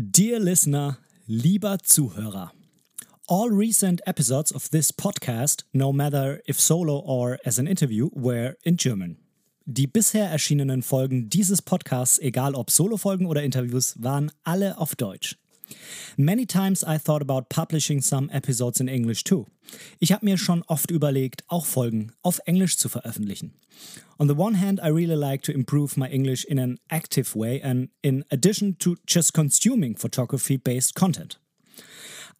Dear listener, lieber Zuhörer. All recent episodes of this podcast, no matter if solo or as an interview, were in German. Die bisher erschienenen Folgen dieses Podcasts, egal ob Solo-Folgen oder Interviews, waren alle auf Deutsch. Many times I thought about publishing some episodes in English too. Ich habe mir schon oft überlegt, auch Folgen auf Englisch zu veröffentlichen. On the one hand, I really like to improve my English in an active way and in addition to just consuming photography-based content.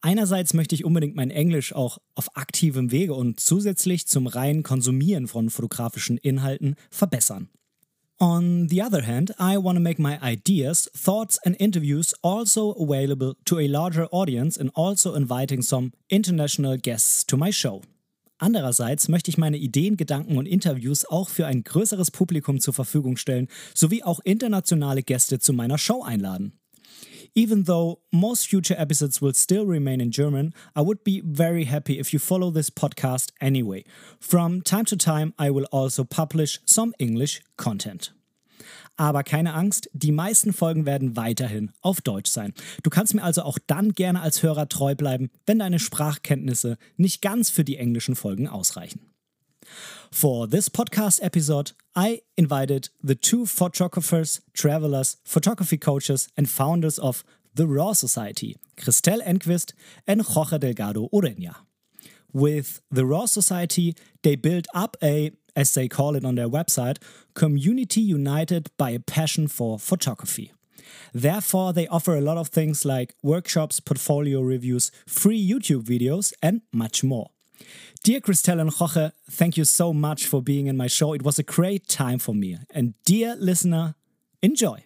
Einerseits möchte ich unbedingt mein Englisch auch auf aktivem Wege und zusätzlich zum reinen Konsumieren von fotografischen Inhalten verbessern. On the other hand, I want to make my ideas, thoughts, and interviews also available to a larger audience and also inviting some international guests to my show. Andererseits möchte ich meine Ideen, Gedanken und Interviews auch für ein größeres Publikum zur Verfügung stellen, sowie auch internationale Gäste zu meiner Show einladen. Even though most future episodes will still remain in German, I would be very happy if you follow this podcast anyway. From time to time, I will also publish some English content. Aber keine Angst, die meisten Folgen werden weiterhin auf Deutsch sein. Du kannst mir also auch dann gerne als Hörer treu bleiben, wenn deine Sprachkenntnisse nicht ganz für die englischen Folgen ausreichen. For this podcast episode, I invited the two photographers, travelers, photography coaches, and founders of the Raw Society, Christelle Enquist and Jorge Delgado Ureña. With the Raw Society, they built up a, as they call it on their website, community united by a passion for photography. Therefore, they offer a lot of things like workshops, portfolio reviews, free YouTube videos, and much more. Dear Christelle and Jorge, thank you so much for being in my show. It was a great time for me. And dear listener, enjoy.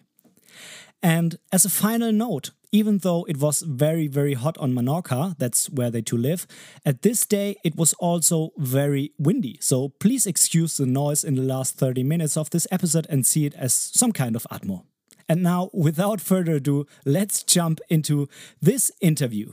And as a final note, even though it was very, very hot on Menorca, that's where they two live, at this day it was also very windy. So please excuse the noise in the last 30 minutes of this episode and see it as some kind of Atmo. And now, without further ado, let's jump into this interview.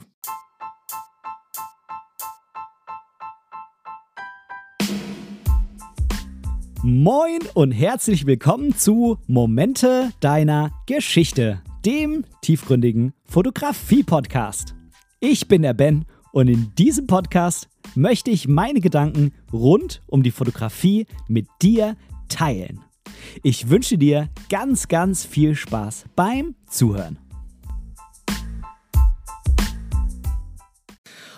Moin und herzlich willkommen zu Momente deiner Geschichte, dem tiefgründigen Fotografie-Podcast. Ich bin der Ben und in diesem Podcast möchte ich meine Gedanken rund um die Fotografie mit dir teilen. Ich wünsche dir ganz, ganz viel Spaß beim Zuhören.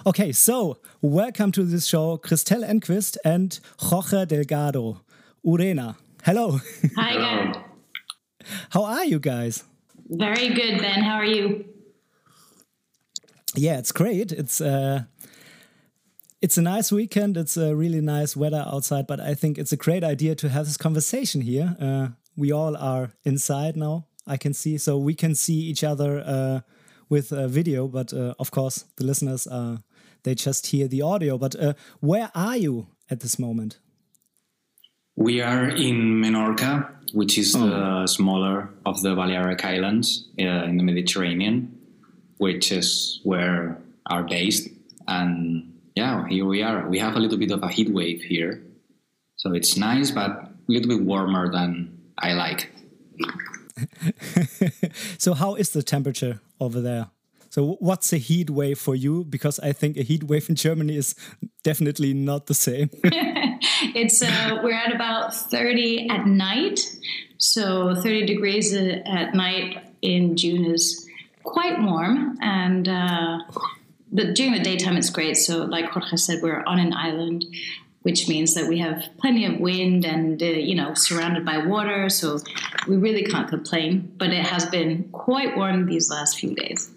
Okay, so welcome to this show, Christelle Enquist and Jorge Delgado. Ureña. Hello. Hi again. How are you guys? Very good, Ben. How are you? Yeah, it's great. It's uh, it's a nice weekend. It's a really nice weather outside, but I think it's a great idea to have this conversation here. Uh, we all are inside now. I can see, so we can see each other uh, with a video, but uh, of course the listeners uh, they just hear the audio. But uh, where are you at this moment? We are in Menorca, which is oh. the smaller of the Balearic Islands uh, in the Mediterranean, which is where are based. And yeah, here we are. We have a little bit of a heat wave here, so it's nice, but a little bit warmer than I like. so, how is the temperature over there? So, what's a heat wave for you? Because I think a heat wave in Germany is definitely not the same. it's uh, we're at about 30 at night, so 30 degrees at night in June is quite warm, and uh, but during the daytime it's great. So, like Jorge said, we're on an island which means that we have plenty of wind and uh, you know surrounded by water. So we really can't complain but it has been quite warm these last few days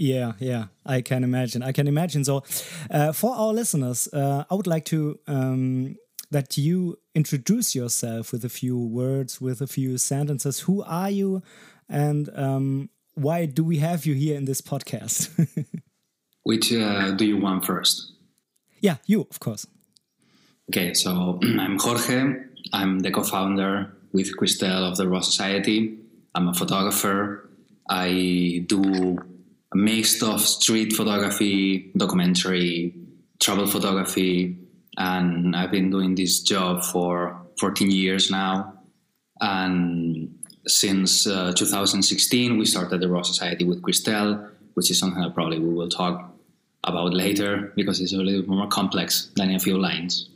yeah, yeah, I can imagine. I can imagine. So, uh, for our listeners, uh, I would like to um, that you introduce yourself with a few words, with a few sentences. Who are you, and um, why do we have you here in this podcast? Which uh, do you want first? Yeah, you, of course. Okay, so I'm Jorge. I'm the co-founder with Christelle of the Raw Society. I'm a photographer. I do a mix of street photography, documentary, travel photography, and I've been doing this job for 14 years now. And since uh, 2016, we started the Raw Society with Christelle, which is something that probably we will talk about later because it's a little bit more complex than a few lines.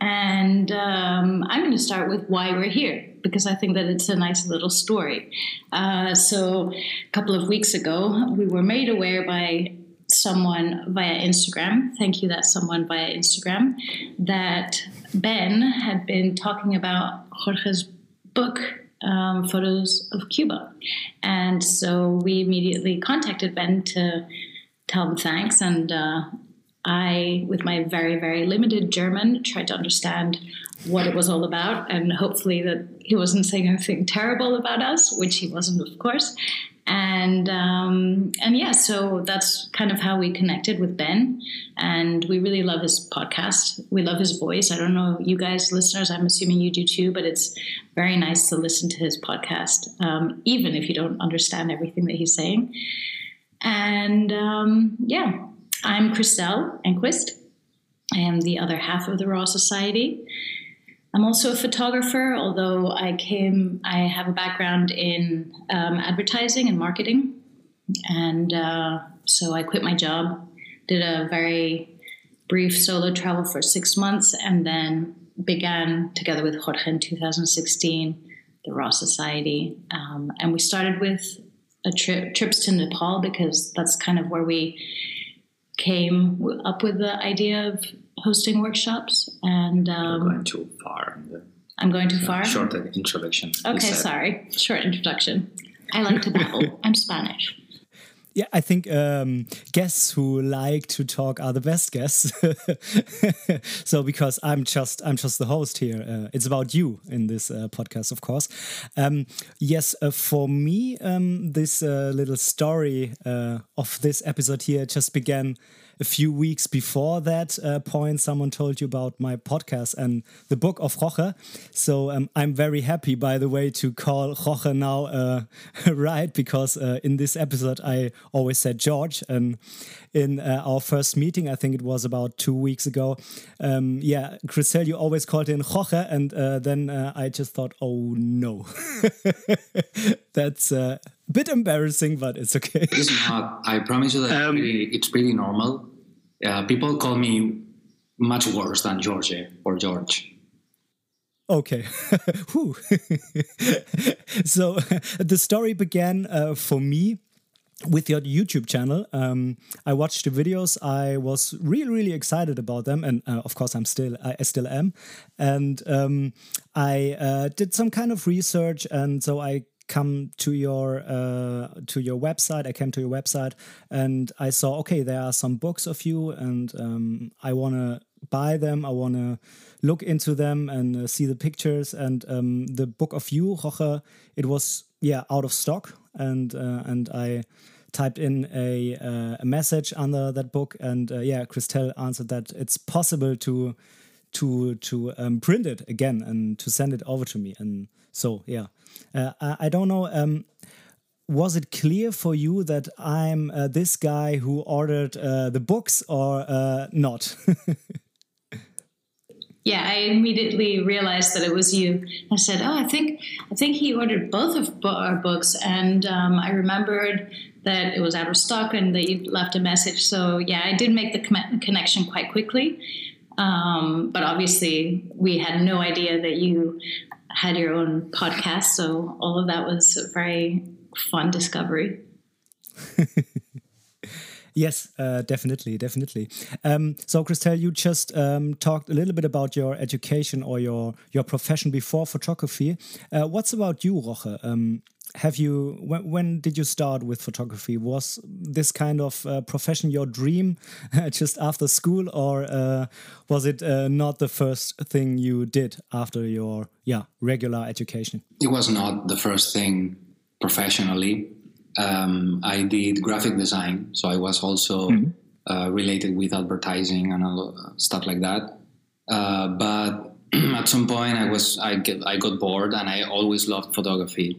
And um, I'm going to start with why we're here because I think that it's a nice little story. Uh, so, a couple of weeks ago, we were made aware by someone via Instagram. Thank you, that someone via Instagram, that Ben had been talking about Jorge's book, um, Photos of Cuba. And so we immediately contacted Ben to tell him thanks. And uh, I, with my very, very limited German, tried to understand what it was all about and hopefully that he wasn't saying anything terrible about us, which he wasn't, of course. And um, and yeah, so that's kind of how we connected with Ben, and we really love his podcast. We love his voice. I don't know you guys, listeners. I'm assuming you do too, but it's very nice to listen to his podcast, um, even if you don't understand everything that he's saying. And um, yeah, I'm Christelle Enquist. I am the other half of the Raw Society. I'm also a photographer, although I came, I have a background in um, advertising and marketing. And uh, so I quit my job, did a very brief solo travel for six months, and then began together with Jorge in 2016 the Raw Society. Um, and we started with a trip, trips to Nepal because that's kind of where we came up with the idea of hosting workshops. And um, I'm going too far. I'm going too far. Short introduction. Okay, sorry. Short introduction. I like to babble. I'm Spanish. Yeah, I think um, guests who like to talk are the best guests. so because I'm just I'm just the host here, uh, it's about you in this uh, podcast, of course. Um, yes, uh, for me, um, this uh, little story uh, of this episode here just began a few weeks before that uh, point, someone told you about my podcast and the book of Jorge. So um, I'm very happy, by the way, to call Jorge now uh, right because uh, in this episode I always said George. And in uh, our first meeting, I think it was about two weeks ago, um, yeah, Christelle, you always called in Jorge. And uh, then uh, I just thought, oh no, that's a bit embarrassing, but it's okay. It's not. I promise you that um, it's, pretty, it's pretty normal uh, people call me much worse than George or George. Okay. so the story began uh, for me with your YouTube channel. Um, I watched the videos. I was really, really excited about them, and uh, of course, I'm still, I, I still am. And um, I uh, did some kind of research, and so I come to your uh, to your website. I came to your website and I saw okay, there are some books of you, and um, I want to buy them. I want to look into them and uh, see the pictures. And um, the book of you, Jorge, it was yeah out of stock, and uh, and I typed in a, uh, a message under that book, and uh, yeah, Christelle answered that it's possible to to to um, print it again and to send it over to me. And so yeah, uh, I, don't know. Um, was it clear for you that I'm uh, this guy who ordered uh, the books or uh, not? yeah, I immediately realized that it was you. I said, "Oh, I think I think he ordered both of our books," and um, I remembered that it was out of stock and that you left a message. So yeah, I did make the connection quite quickly. Um, but obviously, we had no idea that you had your own podcast. So all of that was a very fun discovery. Yes, uh, definitely, definitely. Um, so, Christelle, you just um, talked a little bit about your education or your your profession before photography. Uh, what's about you, Jorge? Um, have you when, when, did you start with photography? Was this kind of uh, profession your dream just after school or uh, was it uh, not the first thing you did after your yeah regular education? It was not the first thing professionally. Um, i did graphic design so i was also mm -hmm. related with advertising and stuff like that. Uh, but at some point i was I, get, I got bored and i always loved photography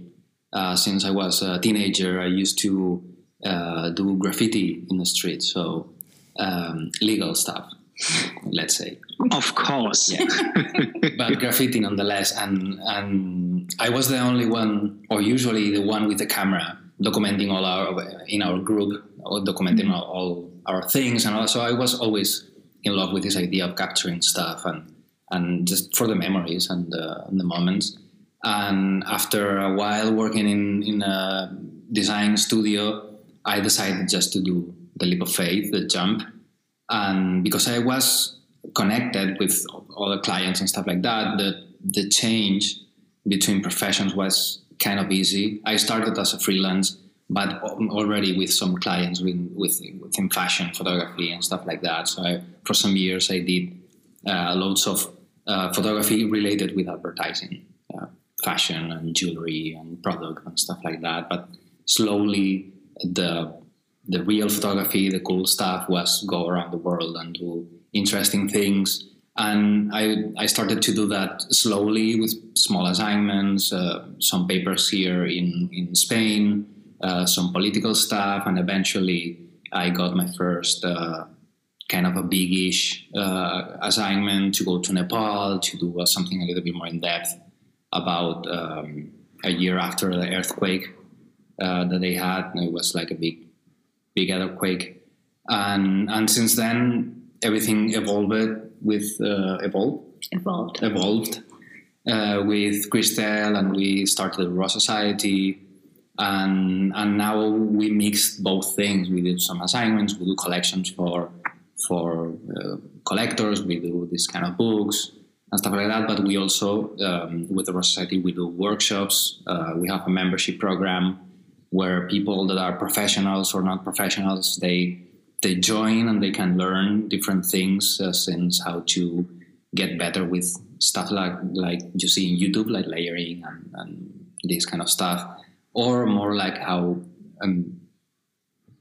uh, since I was a teenager, I used to uh, do graffiti in the street, so um, legal stuff. let's say. Of course. Yeah. but graffiti nonetheless. And and I was the only one, or usually the one with the camera, documenting all our in our group, documenting all, all our things, and also I was always in love with this idea of capturing stuff and and just for the memories and the, and the moments. And after a while working in in a design studio, I decided just to do the leap of faith, the jump, and because I was connected with other clients and stuff like that, the the change between professions was kind of easy. I started as a freelance, but already with some clients with, with within fashion photography and stuff like that. So I, for some years I did uh, loads of uh, photography related with advertising, fashion and jewelry and product and stuff like that. But slowly the the real photography, the cool stuff was go around the world and do interesting things. And I, I started to do that slowly with small assignments, uh, some papers here in, in Spain, uh, some political stuff, and eventually I got my first uh, kind of a big-ish uh, assignment to go to Nepal to do uh, something a little bit more in depth about um, a year after the earthquake uh, that they had. It was like a big big earthquake, and and since then everything evolved with uh, evolved evolved evolved uh, with Christelle, and we started the Raw Society, and and now we mixed both things. We do some assignments, we do collections for for uh, collectors, we do this kind of books and stuff like that. But we also, um, with the Raw Society, we do workshops. Uh, we have a membership program where people that are professionals or not professionals they they join and they can learn different things uh, since how to get better with stuff like like you see in YouTube like layering and, and this kind of stuff or more like how um,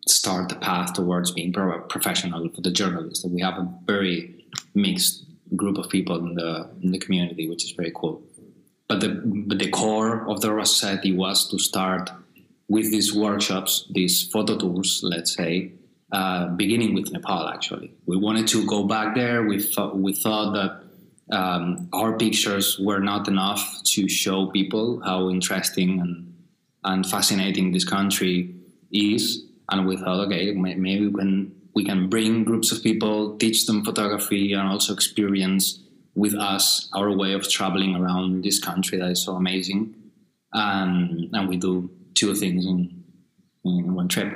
start the path towards being pro- professional for the journalist we have a very mixed group of people in the in the community which is very cool but the but the core of the society was to start with these workshops, these photo tours, let's say, uh, beginning with Nepal. Actually, we wanted to go back there. We thought we thought that um, our pictures were not enough to show people how interesting and and fascinating this country is, and we thought, okay, maybe we can we can bring groups of people, teach them photography, and also experience with us our way of traveling around this country that is so amazing. And, and we do two things in, in one trip.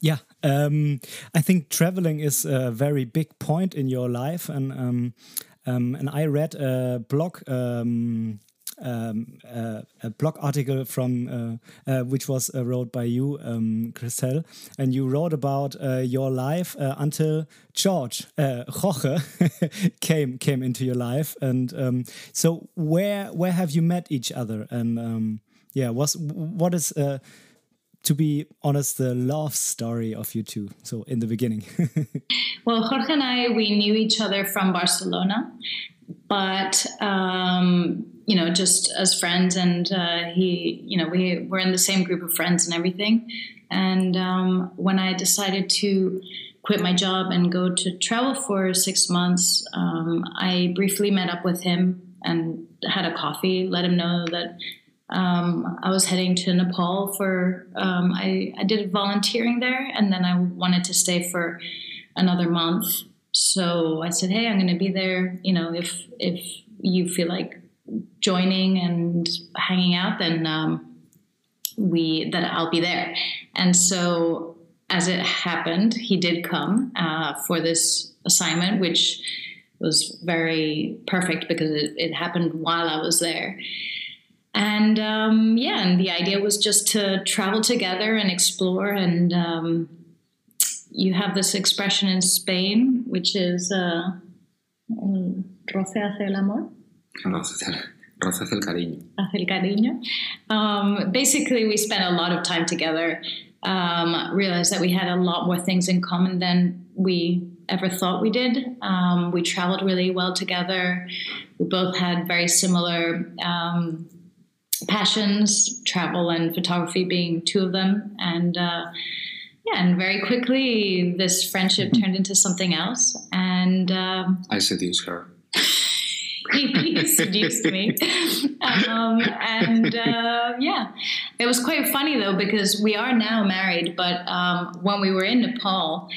Yeah, um, I think traveling is a very big point in your life, and um, um, and I read a blog. Um, um, uh, a blog article from uh, uh, which was uh, wrote by you, um, and you wrote about uh, your life until George Jorge came came into your life, and um, so where where have you met each other, and um, yeah, was what is to be honest the love story of you two? So in the beginning. well, Jorge and I we knew each other from Barcelona, but um, you know just as friends, and uh, he you know we were in the same group of friends and everything. And um, when I decided to quit my job and go to travel for six months, um, I briefly met up with him and had a coffee, let him know that um, I was heading to Nepal for, um, I, I did volunteering there and then I wanted to stay for another month. So I said, Hey, I'm going to be there. You know, if, if you feel like joining and hanging out, then, um, we, that I'll be there. And so as it happened, he did come, uh, for this assignment, which was very perfect because it, it happened while I was there. And um, yeah, and the idea was just to travel together and explore. And um, you have this expression in Spain, which is uh, roce hace el amor. Roce hace el cariño. Hace el cariño. Um, basically, we spent a lot of time together. Um, realized that we had a lot more things in common than we ever thought we did. Um, we traveled really well together. We both had very similar um, passions, travel and photography being two of them. And uh, yeah, and very quickly this friendship turned into something else, and um, I seduced her. he, he seduced me. Um, and uh, yeah, it was quite funny though because we are now married, but um, when we were in Nepal,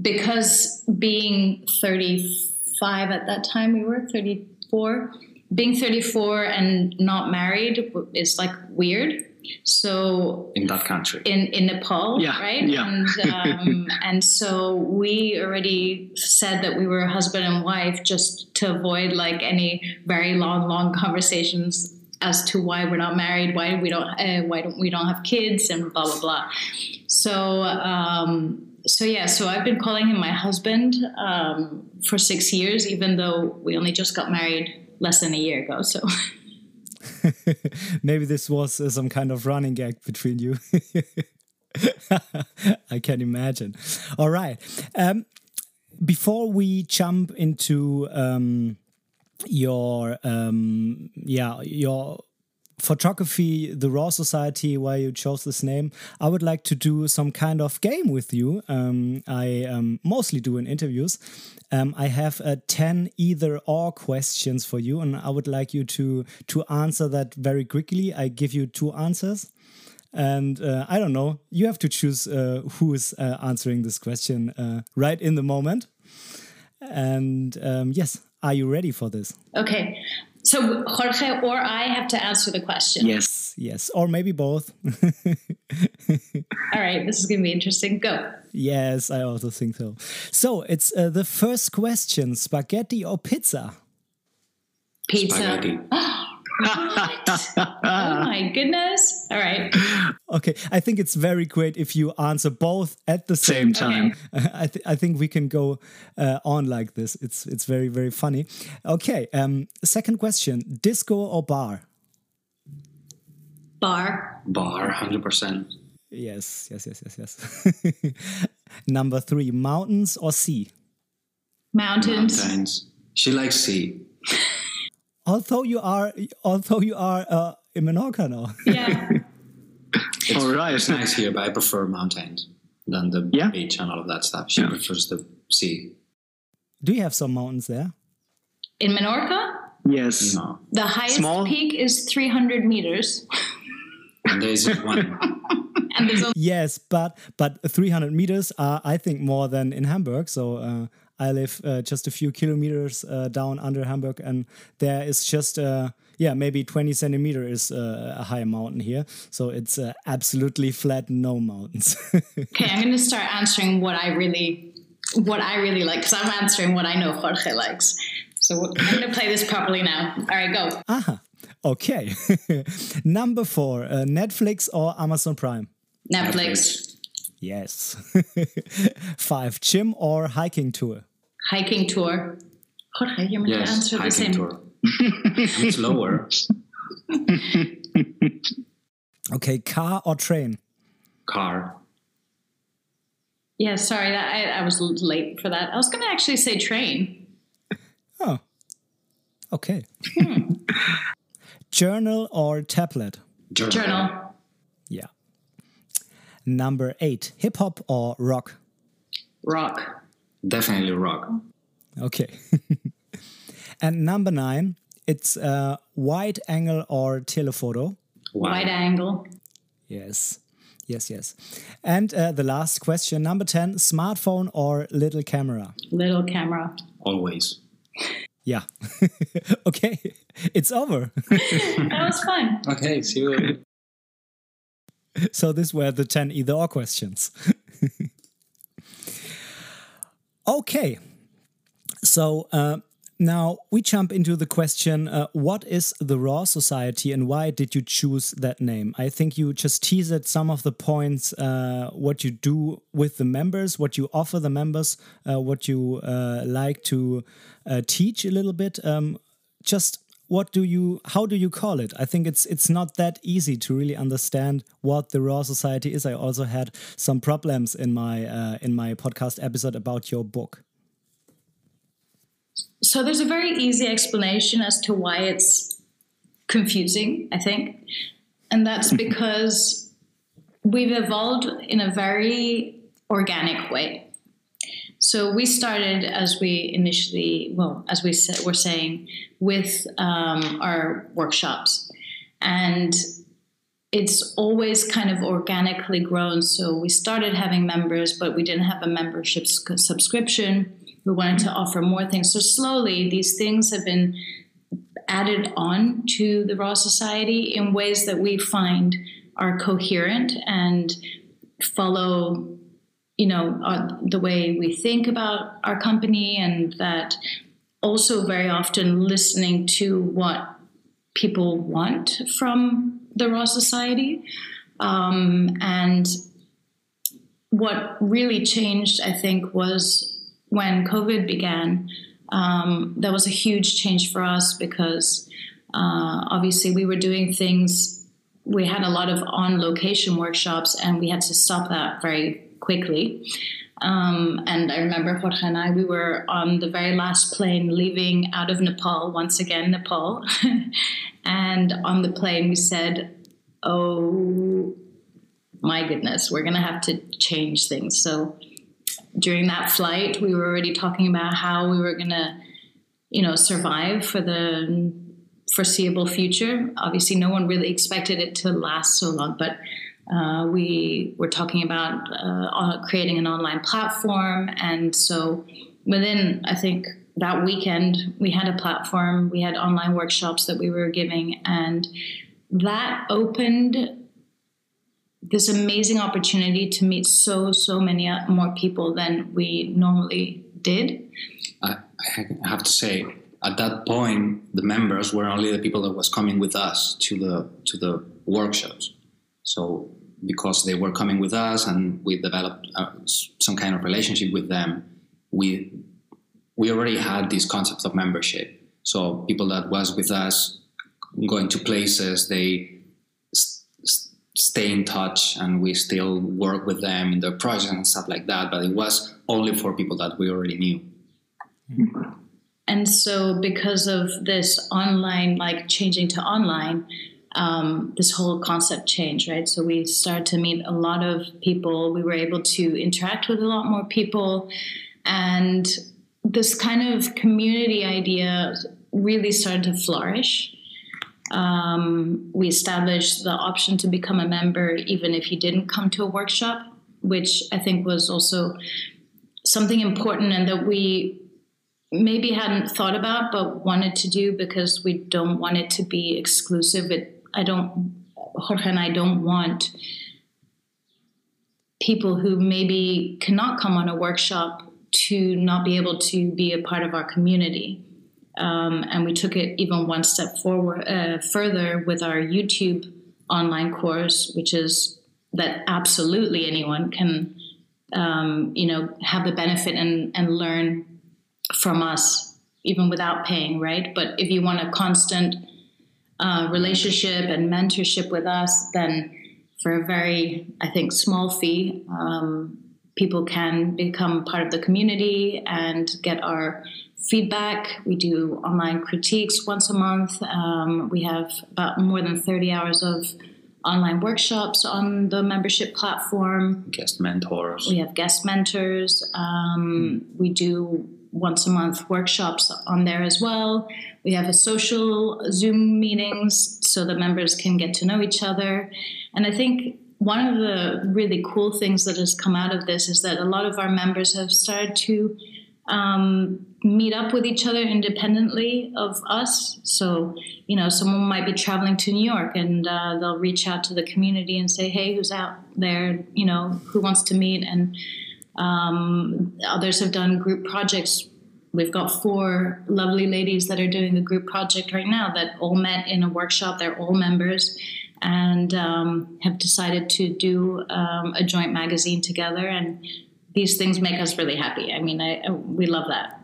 because being 35 at that time, we were 34, being 34 and not married is like weird. So in that country, in in Nepal, Yeah, right? yeah. And um, and so we already said that we were husband and wife just to avoid like any very long, long conversations as to why we're not married, why we don't, uh, why don't we don't have kids, and blah blah blah. So. Um, so yeah, so I've been calling him my husband um, for six years, even though we only just got married less than a year ago. So Maybe this was uh, some kind of running gag between you. I can imagine. All right. Um, before we jump into um, your um, yeah your photography, the Raw Society, why you chose this name, I would like to do some kind of game with you. Um, I um, mostly do in interviews. Um, I have uh, 10 either or questions for you, and I would like you to, to answer that very quickly. I give you two answers. And uh, I don't know, you have to choose uh, who is uh, answering this question uh, right in the moment. And um, yes, are you ready for this? okay, so Jorge or I have to answer the question. Yes. Yes, or maybe both. All right, this is going to be interesting. Go. yes, I also think so. So it's uh, the first question spaghetti or pizza? Pizza. spaghetti. Oh my goodness. All right. Okay, I think it's very great if you answer both at the Same same, time. I, th- I think we can go uh, on like this. It's it's very very funny. Okay, um, second question: disco or bar? Bar. Bar, hundred percent. Yes, yes, yes, yes, yes. Number three: mountains or sea? Mountains. Mountains. She likes sea. Although you are, although you are uh, in Menorca now. Yeah. All right. It's nice here, but I prefer mountains than the Yeah. beach and all of that stuff. She Yeah. prefers the sea. Do you have some mountains there? In Menorca, Yes. No, the highest Small? peak is 300 meters. and there is one. And there's a Yes, but but 300 meters are, I think, more than in Hamburg. So uh, I live uh, just a few kilometers uh, down under Hamburg, and there is just uh, yeah maybe 20 centimeter is uh, a high mountain here. So it's uh, absolutely flat, no mountains. Okay, I'm going to start answering what I really, what I really like because I'm answering what I know Jorge likes. So I'm going to play this properly now. All right, go. Aha. Okay. Number four: uh, Netflix or Amazon Prime? Netflix, Yes. Five: gym or hiking tour? Hiking tour. Jorge, you're meant to Yes, answer the hiking same. tour. it's lower. Okay, car or train? Car. Yeah, sorry, that, I, I was late for that. I was going to actually say train. Oh. Okay. Hmm. Journal or tablet? Journal. Journal, Yeah. Number eight, hip hop or rock? rock, Definitely rock. Okay. and number nine, it's uh, wide angle or telephoto. wide angle, Yes. Yes, yes. And uh, the last question, number 10, smartphone or little camera? little camera. Always. Yeah. okay. It's over. That was fun. Okay, see you. so these were the 10 either or questions. Okay. So uh, now we jump into the question uh, what is the Raw Society and why did you choose that name? I think you just teased some of the points, uh, what you do with the members, what you offer the members, uh, what you uh, like to uh, teach a little bit. Um, just what do you how do you call it i think it's it's not that easy to really understand what the raw society is i also had some problems in my uh, in my podcast episode about your book So there's a very easy explanation as to why it's confusing, I think. And that's because we've evolved in a very organic way. So we started as we initially, well, as we were saying, with um, our workshops, and it's always kind of organically grown. So we started having members, but we didn't have a membership subscription. We wanted to offer more things. So slowly, these things have been added on to the Raw Society in ways that we find are coherent and follow you know uh, the way we think about our company and that also very often listening to what people want from the raw society um, and what really changed i think was when covid began. Um, that was a huge change for us because uh, obviously we were doing things we had a lot of on location workshops and we had to stop that very quickly um, and I remember Jorge and I, we were on the very last plane leaving out of Nepal, once again, Nepal. and on the plane, we said, Oh my goodness, we're going to have to change things. So during that flight, we were already talking about how we were going to, you know, survive for the foreseeable future. Obviously, no one really expected it to last so long, but uh, we were talking about uh, creating an online platform. And so within, I think, that weekend, we had a platform, we had online workshops that we were giving, and that opened this amazing opportunity to meet so, so many more people than we normally did. I, I have to say, at that point, the members were only the people that was coming with us to the to the workshops. So because they were coming with us and we developed uh, some kind of relationship with them, we we already had this concept of membership. So people that was with us going to places, they st- stay in touch, and we still work with them in their projects and stuff like that. But it was only for people that we already knew. And so, because of this online, like changing to online, um, this whole concept changed, right? So we started to meet a lot of people. We were able to interact with a lot more people. And this kind of community idea really started to flourish. Um, we established the option to become a member even if you didn't come to a workshop, which I think was also something important and that we maybe hadn't thought about but wanted to do because we don't want it to be exclusive. It I don't, Jorge and I don't want people who maybe cannot come on a workshop to not be able to be a part of our community. Um, and we took it even one step forward uh, further with our YouTube online course, which is that absolutely anyone can, um, you know, have the benefit and, and learn from us even without paying, right? But if you want a constant uh, relationship and mentorship with us, then for a very, I think, small fee, um, people can become part of the community and get our feedback. We do online critiques once a month. Um, we have about more than 30 hours of online workshops on the membership platform. Guest mentors. We have guest mentors. Um, mm. We do once a month workshops on there as well. We have a social Zoom meetings so the members can get to know each other. And I think one of the really cool things that has come out of this is that a lot of our members have started to um, meet up with each other independently of us. So, you know, someone might be traveling to New York and uh, they'll reach out to the community and say, hey, who's out there? You know, who wants to meet? And um, others have done group projects. We've got four lovely ladies that are doing a group project right now that all met in a workshop. They're all members and um, have decided to do um, a joint magazine together. And these things make us really happy. I mean, I, we love that.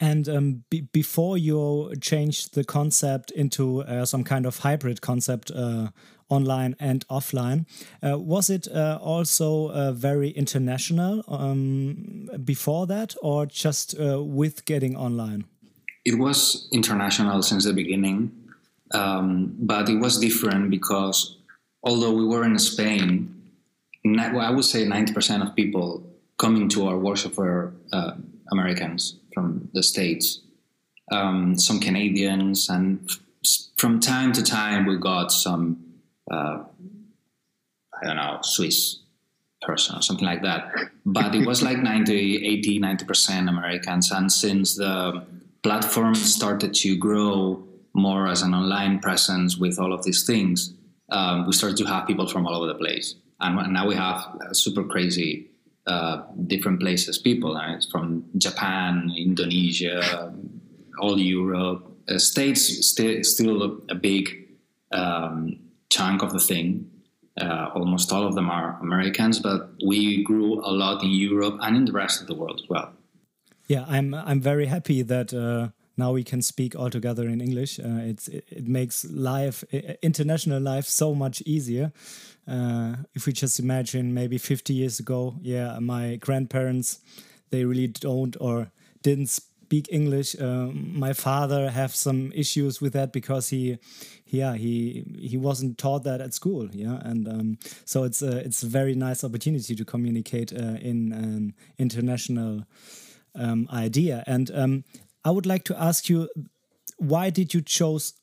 And um, before you changed the concept into uh, some kind of hybrid concept, uh, online and offline, uh, was it uh, also uh, very international um, before that, or just with getting online? It was international since the beginning, um, but it was different because although we were in Spain, I would say 90% of people coming to our workshop were uh, Americans from the States, um, some Canadians, and from time to time we got some, uh, I don't know, Swiss person or something like that. But it was like 90, 80, 90% Americans. And since the platform started to grow more as an online presence with all of these things, um, we started to have people from all over the place. And now we have super crazy uh, different places people right? from Japan, Indonesia, all Europe. Uh, States st- still a, big um, chunk of the thing. Uh, almost all of them are Americans, but we grew a lot in Europe and in the rest of the world as well. Yeah, I'm I'm very happy that uh, now we can speak all together in English. Uh, it's it, it, makes life international life so much easier. Uh, if we just imagine maybe 50 years ago, yeah, my grandparents they really don't or didn't speak English. Uh, my father have some issues with that because he, yeah, he he wasn't taught that at school. Yeah, and um, so it's a it's a very nice opportunity to communicate uh, in an international um, idea. And um, I would like to ask you, why did you choose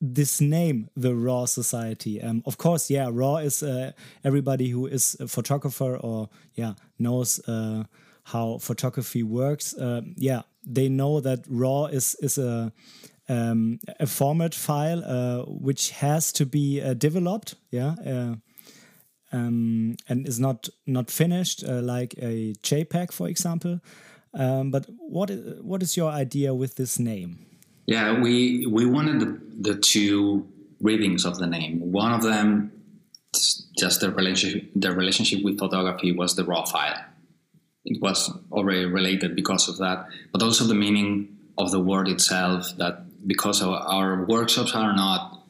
this name, the Raw Society? Um, of course, yeah, Raw is uh, everybody who is a photographer or yeah knows uh, how photography works. Uh, yeah, they know that RAW is is a um, a format file uh, which has to be uh, developed. Yeah. Uh, um, and is not not finished like a JPEG, for example. Um, but what is, what is your idea with this name? Yeah, we we wanted the, the two readings of the name. One of them, just the relationship the relationship with photography was the raw file. It was already related because of that, but also the meaning of the word itself. That because our, our workshops are not,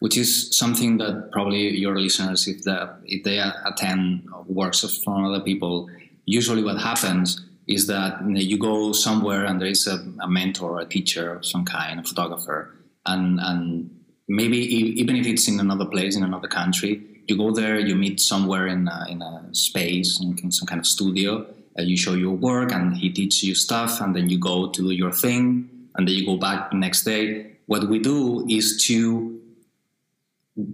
which is something that probably your listeners, if the if they attend workshops from other people, usually what happens is that you go somewhere and there is a, a mentor, a teacher some kind, a photographer, and and maybe even if it's in another place in another country, you go there, you meet somewhere in a, in a space, in some kind of studio, you show your work, and he teaches you stuff, and then you go to do your thing, and then you go back the next day. What we do is to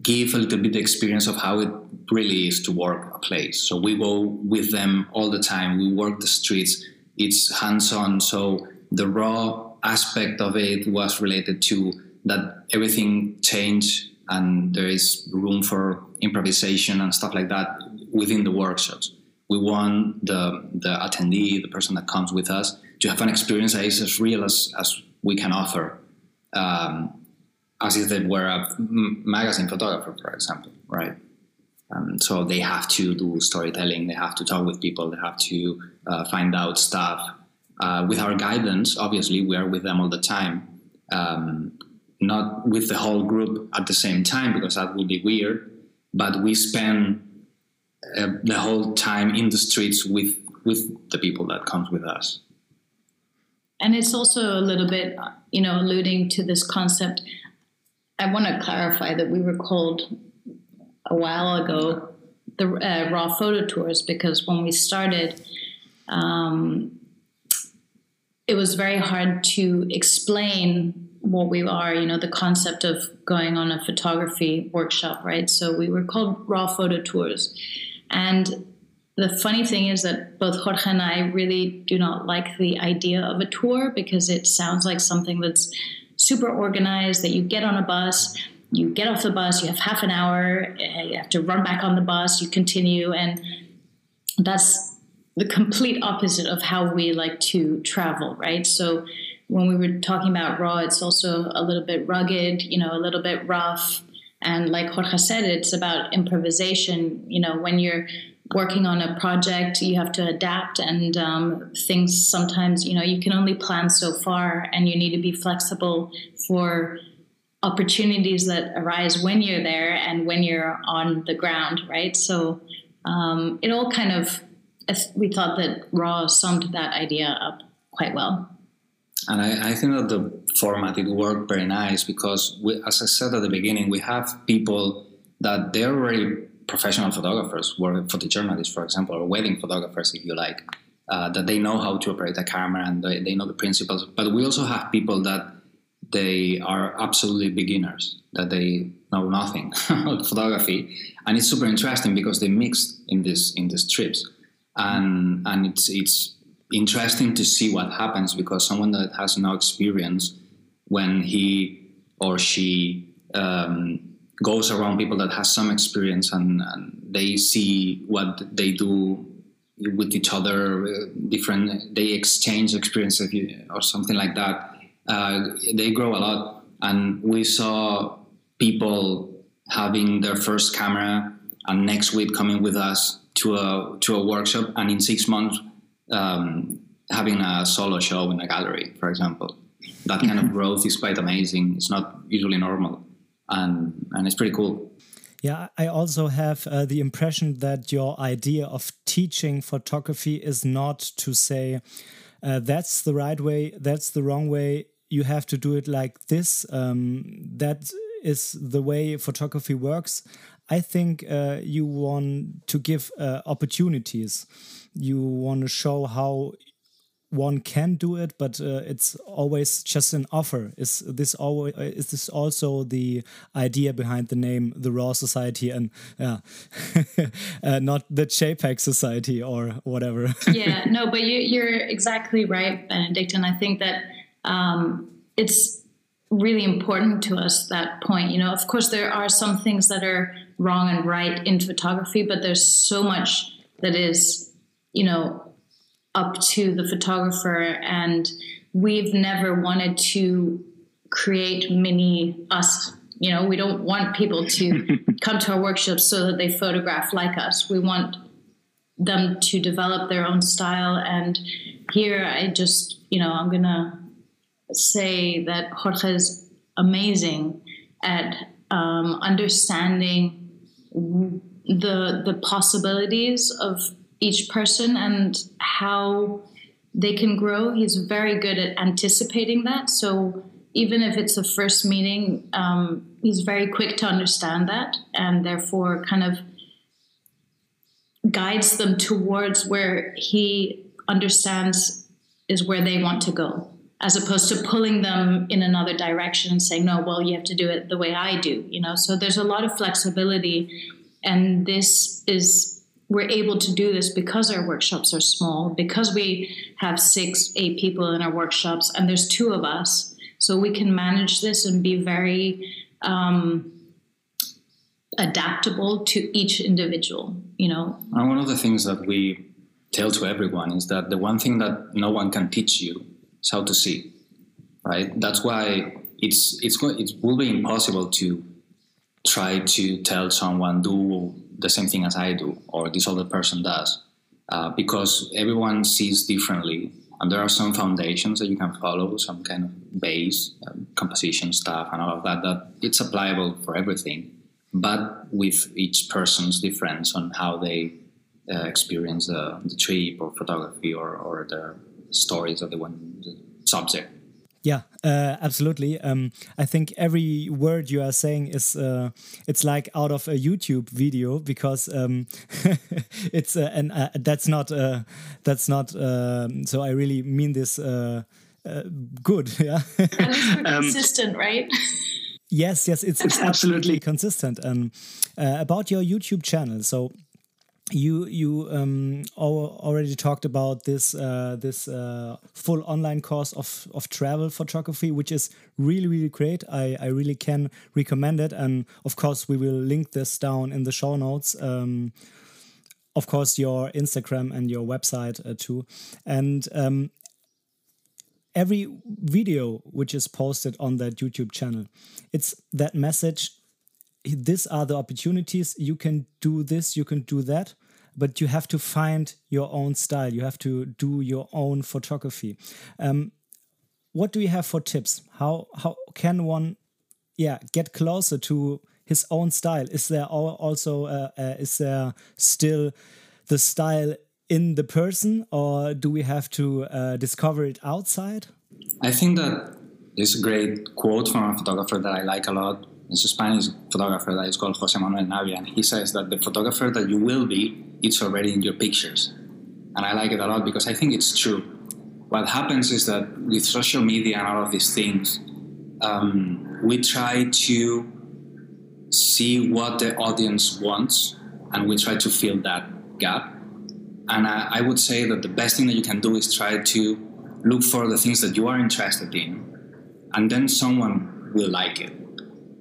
give a little bit the experience of how it really is to work a place. So we go with them all the time. We work the streets. It's hands-on. So the raw aspect of it was related to that everything changed and there is room for improvisation and stuff like that within the workshops. We want the the attendee, the person that comes with us, to have an experience that is as real as, as we can offer. Um, as if they were a magazine photographer, for example, right? Um, so they have to do storytelling, they have to talk with people, they have to uh, find out stuff. Uh, with our guidance, obviously, we are with them all the time. Um, not with the whole group at the same time because that would be weird. But we spend uh, the whole time in the streets with with the people that comes with us. And it's also a little bit, you know, alluding to this concept I want to clarify that we were called a while ago the uh, raw photo tours because when we started, um, it was very hard to explain what we are, you know, the concept of going on a photography workshop, right? So we were called raw photo tours. And the funny thing is that both Jorge and I really do not like the idea of a tour because it sounds like something that's super organized that you get on a bus you get off the bus you have half an hour eh, you have to run back on the bus you continue and that's the complete opposite of how we like to travel right? So when we were talking about raw it's also a little bit rugged you know a little bit rough. And like jorge said it's about improvisation. You know when you're working on a project, you have to adapt, and um, things sometimes, you know, you can only plan so far, and you need to be flexible for opportunities that arise when you're there and when you're on the ground, right? So um, it all kind of, we thought that Raw summed that idea up quite well. And I, I, think that the format it worked very nice because, we, as I said at the beginning, we have people that they're already professional photographers, or photojournalists, for example, or wedding photographers, if you like, uh, that they know how to operate a camera and they, they know the principles. But we also have people that they are absolutely beginners, that they know nothing about photography, and it's super interesting because they mix in this in these trips, and and it's it's interesting to see what happens because someone that has no experience when he or she um, goes around people that has some experience and, and, they see what they do with each other uh, different they exchange experiences or something like that. Uh, they grow a lot. And we saw people having their first camera and next week coming with us to a to a workshop and in six months um, having a solo show in a gallery for example. That kind of growth is quite amazing. It's not usually normal and and it's pretty cool yeah, I also have uh, the impression that your idea of teaching photography is not to say uh, that's the right way, that's the wrong way, you have to do it like this. Um, that is the way photography works. I think uh, you want to give uh, opportunities. You want to show how one can do it, but uh, it's always just an offer. Is this always is this also the idea behind the name, the Raw Society, and yeah, uh, not the JPEG Society or whatever? yeah, no, but you, you're exactly right, Benedict, and I think that um, it's really important to us that point. You know, of course, there are some things that are wrong and right in photography, but there's so much that is, you know, up to the photographer and we've never wanted to create mini us you know we don't want people to come to our workshops so that they photograph like us. We want them to develop their own style and here i just you know i'm gonna say that jorge is amazing at um, understanding the the possibilities of each person and how they can grow. He's very good at anticipating that. So even if it's a first meeting, um, he's very quick to understand that and therefore kind of guides them towards where he understands is where they want to go as opposed to pulling them in another direction and saying no well you have to do it the way i do you know so there's a lot of flexibility and this is we're able to do this because our workshops are small, because we have six, eight people in our workshops, and there's two of us. So we can manage this and be very um, adaptable to each individual, you know. And one of the things that we tell to everyone is that the one thing that no one can teach you is how to see, right? That's why it's it's it will be impossible to try to tell someone do the same thing as I do or this other person does, uh, because everyone sees differently. And there are some foundations that you can follow, some kind of base, um, composition stuff, and all of that, that it's applicable for everything, but with each person's difference on how they uh, experience the, the trip or photography or, or their stories of the one the subject. Yeah, uh, absolutely. Um, I think every word you are saying is uh, it's like out of a YouTube video because um, it's uh, and uh, that's not uh, that's not. Um, so I really mean this uh, good. Yeah, um, consistent, right? Yes, yes, it's, it's absolutely consistent. Um, about your YouTube channel, so you you um, already talked about this uh, this uh, full online course of of travel photography, which is really really great. I I really can recommend it, and of course we will link this down in the show notes. Um, of course, your Instagram and your website uh, too, and um, every video which is posted on that YouTube channel, it's that message these are the opportunities. You can do this. You can do that but you have to find your own style. You have to do your own photography. Um, what do you have for tips? How how can one yeah get closer to his own style? Is there also uh, uh, is there still the style in the person or do we have to uh, discover it outside? I think that there's a great quote from a photographer that i like a lot It's a Spanish photographer that is called Jose Manuel Navia, and he says that the photographer that you will be, it's already in your pictures. And I like it a lot because I think it's true. What happens is that with social media and all of these things, um, we try to see what the audience wants and we try to fill that gap. And I, I would say that the best thing that you can do is try to look for the things that you are interested in, and then someone will like it.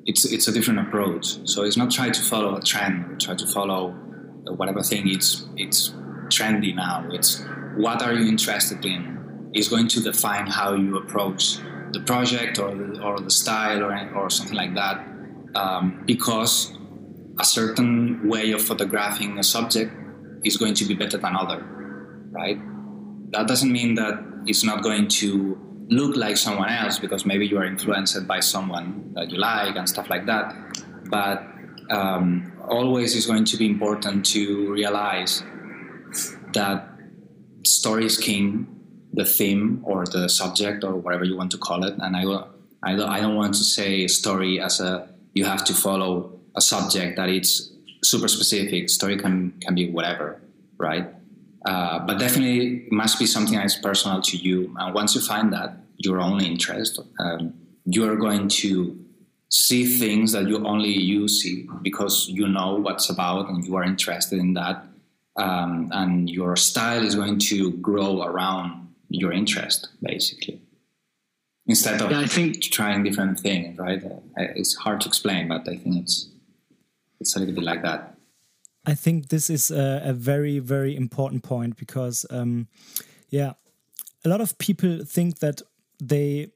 It's, it's a different approach. So it's not try to follow a trend or try to follow whatever thing it's, it's trendy now. It's what are you interested in is going to define how you approach the project or the, or the style or, or something like that. Um, because a certain way of photographing a subject is going to be better than other, right? That doesn't mean that it's not going to look like someone else because maybe you are influenced by someone that you like and stuff like that. But um, always is going to be important to realize that story is king, the theme or the subject or whatever you want to call it. And I, I, don't, I don't want to say story as a you have to follow a subject that it's super specific. Story can can be whatever, right? Uh, but definitely it must be something that's personal to you. And once you find that your only interest, um, you are going to see things that you only you see because you know what's about and you are interested in that. Um, and your style is going to grow around your interest, basically. Instead of yeah, I think trying different things, right? Uh, it's hard to explain, but I think it's it's a little bit like that. I think this is a, a very, very important point because, um, yeah, a lot of people think that they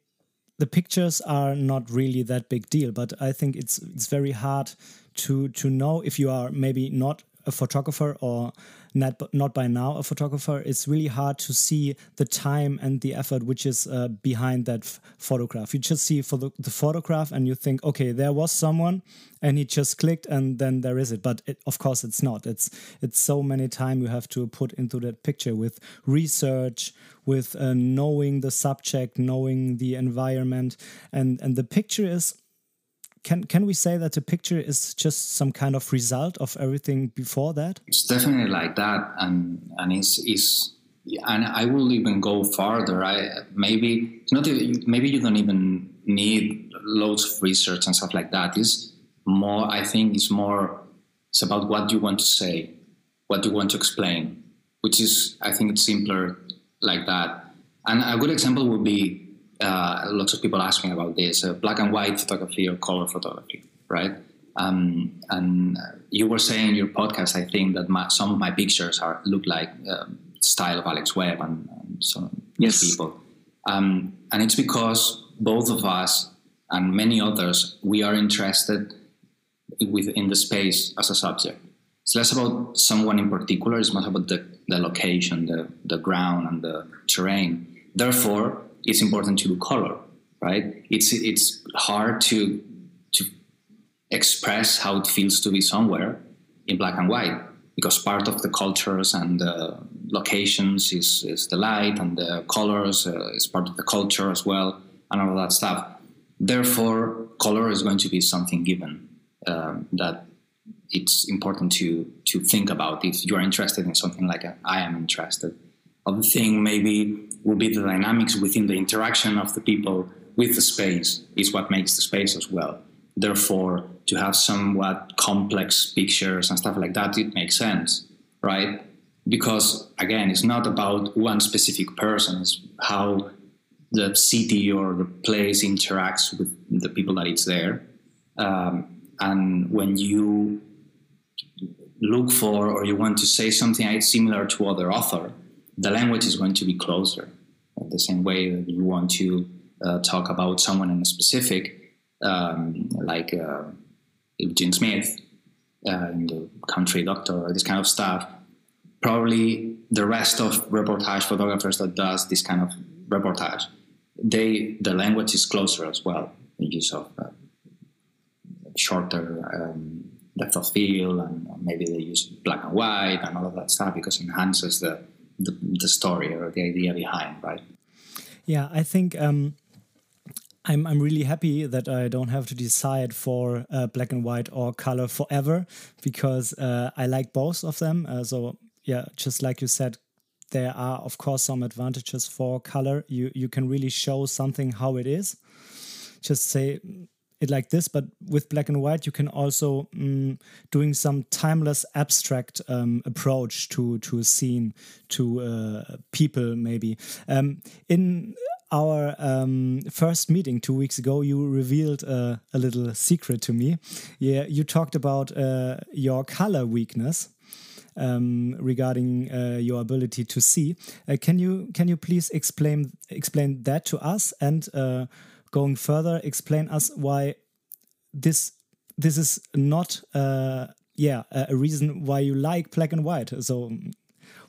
the pictures are not really that big deal, but I think it's it's very hard to to know if you are maybe not a photographer or not not by now a photographer. It's really hard to see the time and the effort which is uh, behind that photograph. You just see for the, the, photograph and you think okay there was someone and he just clicked and then there is it. But it, of course it's not. It's it's so many time you have to put into that picture with research with uh, knowing the subject knowing the environment. And and the picture is can can we say that the picture is just some kind of result of everything before that? It's definitely like that, and and it's is and I will even go farther. I maybe it's not maybe you don't even need loads of research and stuff like that. It's more. I think it's more. It's about what you want to say, what you want to explain, which is I think it's simpler like that. And a good example would be uh, lots of people ask me about this uh, black and white photography or color photography, right? Um, and you were saying in your podcast, I think that my, some of my pictures are look like um, style of Alex Webb and, and some yes. people, um, and it's because both of us and many others we are interested within the space as a subject. It's less about someone in particular; it's more about the, the location, the the ground, and the terrain. Therefore, it's important to color, right? It's it's hard to to express how it feels to be somewhere in black and white because part of the cultures and the locations is, is the light and the colors uh, is part of the culture as well and all that stuff. Therefore, color is going to be something given um, that it's important to to think about if you're interested in something like a, I am interested. Other thing maybe will be the dynamics within the interaction of the people with the space is what makes the space as well. Therefore, to have somewhat complex pictures and stuff like that, it makes sense, right? Because again, it's not about one specific person, it's how the city or the place interacts with the people that it's there. Um, and when you look for or you want to say something similar to other author, the language is going to be closer. The same way that you want to uh, talk about someone in a specific, um, like uh, Smith uh, in the country doctor, this kind of stuff. Probably the rest of reportage photographers that does this kind of reportage, they the language is closer as well. The use of uh, shorter um, depth of field, and maybe they use black and white and all of that stuff because it enhances the the, the story or the idea behind, right? Yeah, I think um, I'm I'm really happy that I don't have to decide for uh, black and white or color forever because uh, I like both of them. Uh, so yeah, just like you said, there are of course some advantages for color. You you can really show something how it is. Just say it like this, but with black and white, you can also mm, doing some timeless abstract um, approach to to a scene, to uh, people maybe. Um, in our um, first meeting two weeks ago, you revealed uh, a little secret to me. Yeah, you talked about uh, your color weakness. Um, regarding uh, your ability to see, uh, can you can you please explain explain that to us and uh, going further, explain us why this this is not uh, yeah a reason why you like black and white. So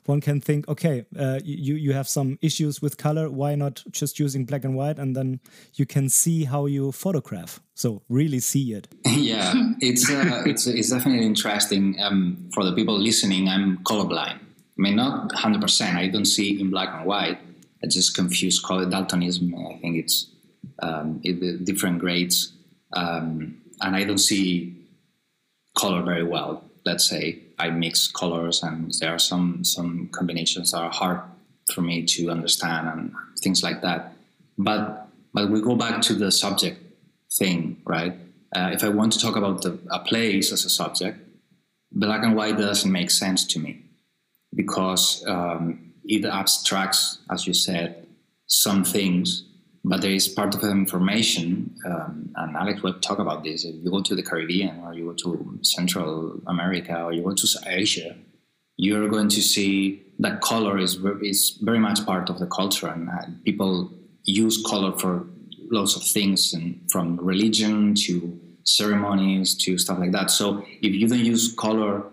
one can think, okay, uh, you you have some issues with color. Why not just using black and white, and then you can see how you photograph. So really see it. yeah, it's uh, it's it's definitely interesting um, for the people listening. I'm colorblind. I mean, not 100. percent I don't see in black and white. I just confuse color daltonism. I think it's um, it, different grades, um, and I don't see color very well. Let's say I mix colors, and there are some some combinations that are hard for me to understand and things like that. But but we go back to the subject thing, right? Uh, if I want to talk about the, a place as a subject, black and white doesn't make sense to me because um, it abstracts, as you said, some things but there is part of the information, um, and Alex Webb talk about this. If you go to the Caribbean, or you go to Central America, or you go to Asia, you're going to see that color is is very much part of the culture, and uh, people use color for lots of things, and from religion to ceremonies to stuff like that. So if you don't use color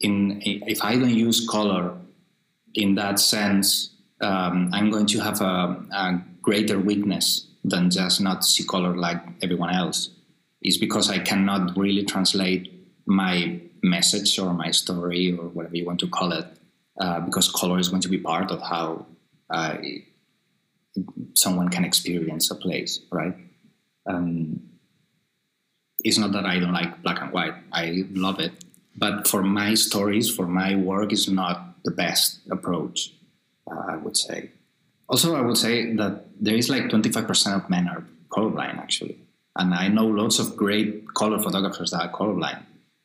in, if I don't use color in that sense, um, I'm going to have a, a greater weakness than just not see color like everyone else is because I cannot really translate my message or my story or whatever you want to call it uh, because color is going to be part of how uh, someone can experience a place, right? Um, it's not that I don't like black and white. I love it. But for my stories, for my work, is not the best approach, uh, I would say. Also, I would say that there is like 25% of men are colorblind actually, and I know lots of great color photographers that are colorblind,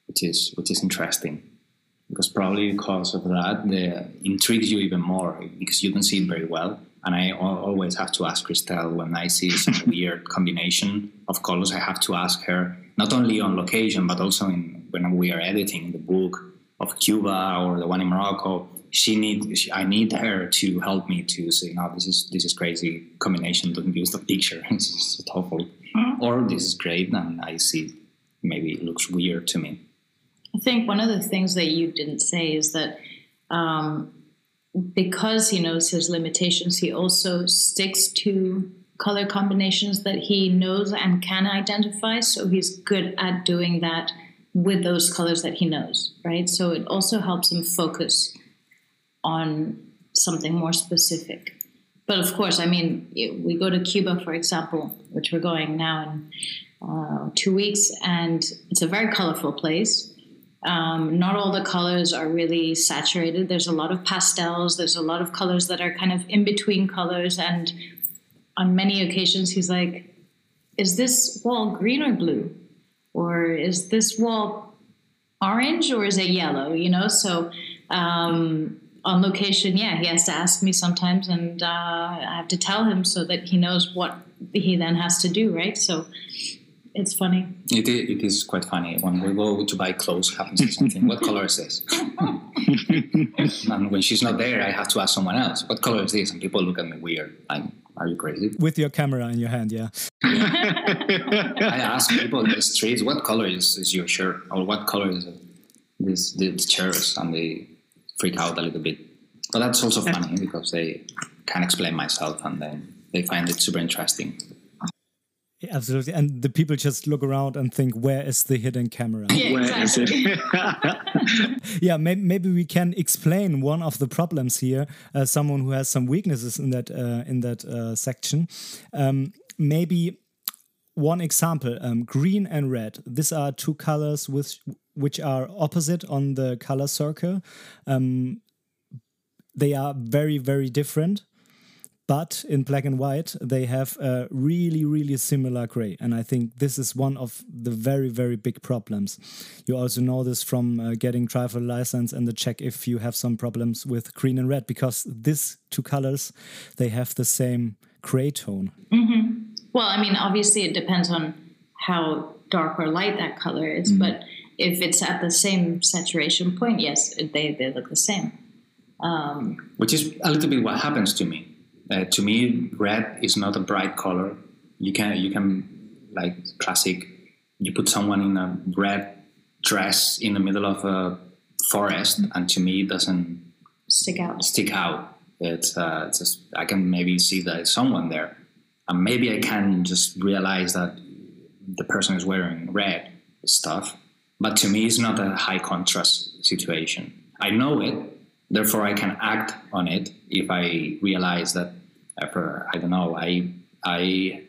which is which is interesting because probably because of that, they intrigues you even more because you don't see it very well. And I always have to ask Christelle when I see some weird combination of colors. I have to ask her not only on location but also in when we are editing the book of Cuba or the one in Morocco she need she, I need her to help me to say no this is this is crazy combination don't use the picture this is awful mm-hmm. or this is great and I see maybe it looks weird to me. I think one of the things that you didn't say is that um, because he knows his limitations, he also sticks to color combinations that he knows and can identify. So he's good at doing that with those colors that he knows, right? So it also helps him focus on something more specific. But of course, I mean, we go to Cuba, for example, which we're going now in uh, two weeks, and it's a very colorful place. Um, not all the colors are really saturated. There's a lot of pastels. There's a lot of colors that are kind of in between colors. And on many occasions, he's like, Is this wall green or blue? Or is this wall orange or is it yellow? You know, so um, on location, yeah, he has to ask me sometimes, and uh, I have to tell him so that he knows what he then has to do, right? So it's funny. It, it is quite funny when we go to buy clothes. Happens to something. what color is this? and when she's not there, I have to ask someone else. What color is this? And people look at me weird. Like, are you crazy? With your camera in your hand, yeah. I ask people in the streets, what color is, is your shirt, or what color is it? This the chairs, and they freak out a little bit. But that's also funny because they can explain myself and then they find it super interesting. Yeah, absolutely. And the people just look around and think, where is the hidden camera? Yeah, exactly. yeah, maybe, maybe we can explain one of the problems here. Uh, someone who has some weaknesses in that uh, in that uh, section. Um, maybe one example um, green and red these are two colors with which are opposite on the color circle um, they are very very different but in black and white they have a really really similar gray and i think this is one of the very very big problems you also know this from uh, getting driver license and the check if you have some problems with green and red because these two colors they have the same gray tone mm -hmm. well i mean obviously it depends on how dark or light that color is mm -hmm. but if it's at the same saturation point yes they, they look the same um, which is a little bit what happens to me uh, to me, red is not a bright color. You can you can like classic. You put someone in a red dress in the middle of a forest, and to me, it doesn't stick out. Stick out. It's, uh, it's just I can maybe see that it's someone there, and maybe I can just realize that the person is wearing red stuff. But to me, it's not a high contrast situation. I know it, therefore I can act on it if I realize that ever I don't know I I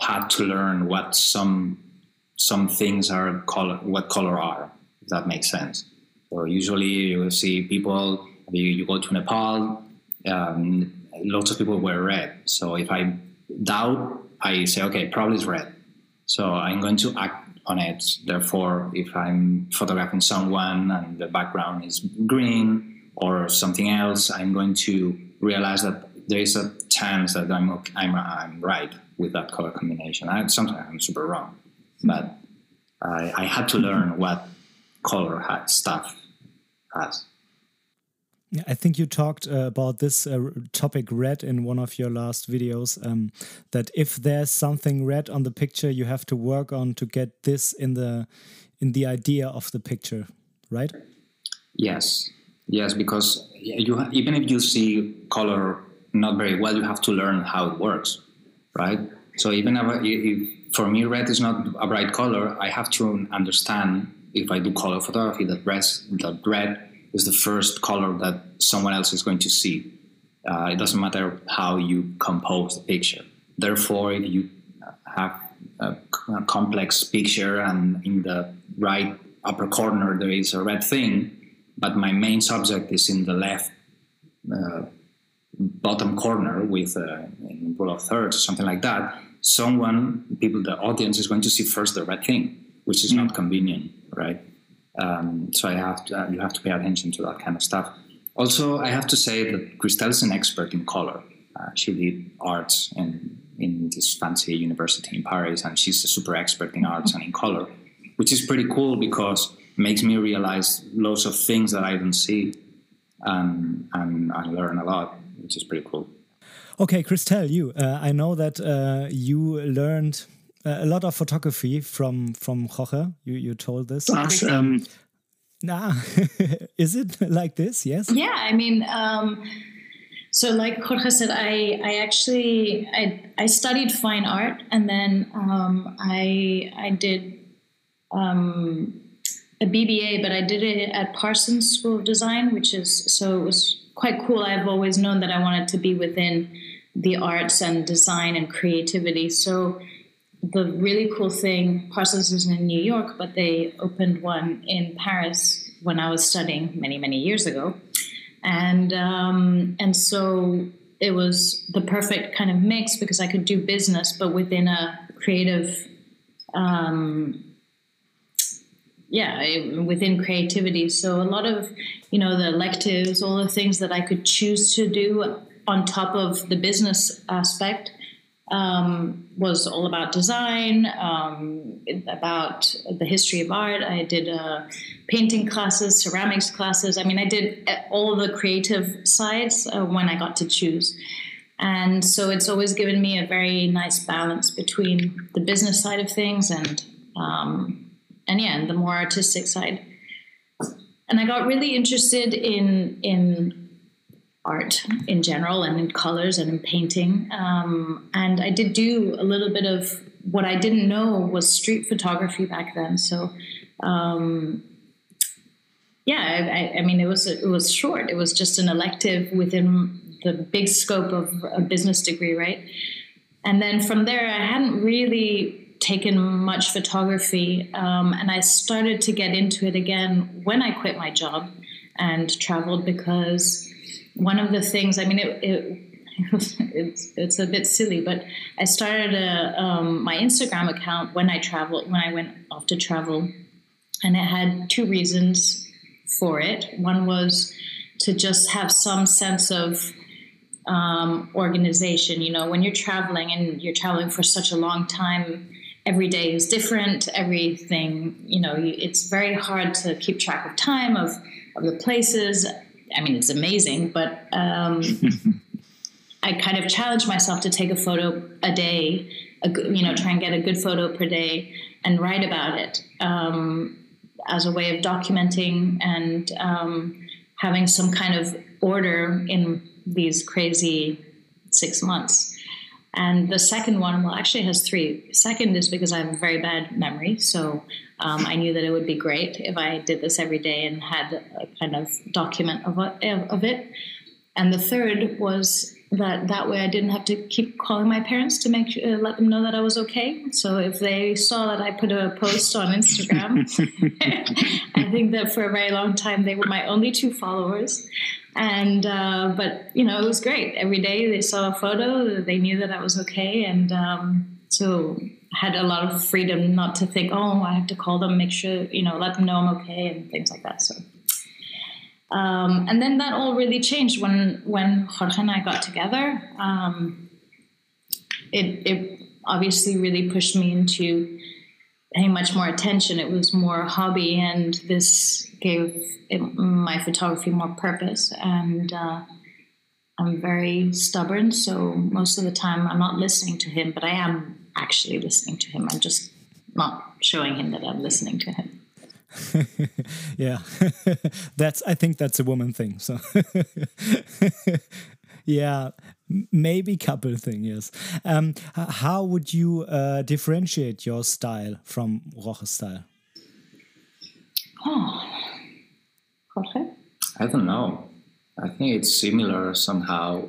had to learn what some some things are color what color are if that makes sense. So usually you will see people you, you go to Nepal um, lots of people wear red. So if I doubt I say okay probably it's red. So I'm going to act on it. Therefore, if I'm photographing someone and the background is green or something else, I'm going to realize that there is a chance that I'm I'm I'm right with that color combination. I, sometimes I'm super wrong, but I, I had to learn what color stuff has. I think you talked uh, about this uh, topic red in one of your last videos. Um, that if there's something red on the picture, you have to work on to get this in the in the idea of the picture, right? Yes, yes, because you even if you see color not very well, you have to learn how it works, right? So even if, for me, red is not a bright color, I have to understand if I do color photography that red, that red is the first color that someone else is going to see. Uh, it doesn't matter how you compose the picture. Therefore, if you have a, a complex picture and in the right upper corner there is a red thing, but my main subject is in the left uh, bottom corner with a rule of thirds or something like that, someone, people, the audience is going to see first the red thing, which is not convenient, right? Um, so I have to, uh, you have to pay attention to that kind of stuff. Also, I have to say that Christelle is an expert in color. Uh, she did arts in in this fancy university in Paris, and she's a super expert in arts and in color, which is pretty cool because it makes me realize lots of things that I don't see, and and I learn a lot which is pretty cool. Okay, Christelle, you. Uh, I know that uh, you learned uh, a lot of photography from from Jorge. You you told this. Awesome. Nah, is it like this? Yes. Yeah, I mean, um, so like Jorge said, I I actually I I studied fine art and then um, I I did um, a BBA, but I did it at Parsons School of Design, which is so it was quite cool. I've always known that I wanted to be within the arts and design and creativity. So the really cool thing, Parsons is in New York, but they opened one in Paris when I was studying many, many years ago. And um, and so it was the perfect kind of mix because I could do business, but within a creative um, yeah within creativity so a lot of you know the electives all the things that i could choose to do on top of the business aspect um, was all about design um, about the history of art. I did uh, painting classes ceramics classes. I mean i did all the creative sides uh, when i got to choose. And so it's always given me a very nice balance between the business side of things and um, and yeah, and the more artistic side. And I got really interested in in art in general and in colors and in painting. Um, and I did do a little bit of what I didn't know was street photography back then. So um, yeah, I, I, mean, it was it was short. It was just an elective within the big scope of a business degree, right? and then from there, I hadn't really taken much photography, um, and I started to get into it again when I quit my job and traveled because one of the things, I mean, it, it it's it's a bit silly, but I started a, um, my Instagram account when I traveled when I went off to travel, and it had two reasons for it. One was to just have some sense of um, organization. You know, when you're traveling and you're traveling for such a long time, every day is different. Everything, you know, it's very hard to keep track of time of of the places. I mean, it's amazing, but um, I kind of challenged myself to take a photo a day, a, you know, try and get a good photo per day and write about it um, as a way of documenting and um, having some kind of order in these crazy six months. And the second one, well, actually has three. Second is because I have a very bad memory. So um, I knew that it would be great if I did this every day and had a kind of document of, of it. And the third was that that way I didn't have to keep calling my parents to make uh, let them know that I was okay. So if they saw that I put a post on Instagram, I think that for a very long time they were my only two followers. And uh, but you know it was great. Every day they saw a photo, they knew that I was okay, and um, so had a lot of freedom not to think, oh, I have to call them, make sure you know, let them know I'm okay, and things like that. So. Um, and then that all really changed when when Jorge and I got together. Um, it, it obviously really pushed me into paying much more attention. It was more a hobby, and this gave it, my photography more purpose. And uh, I'm very stubborn, so most of the time I'm not listening to him, but I am actually listening to him. I'm just not showing him that I'm listening to him. yeah, that's. I think that's a woman thing. So, yeah, maybe couple thing. Yes. Um, how would you uh, differentiate your style from Jorge's style? Oh, Jorge. I don't know. I think it's similar somehow,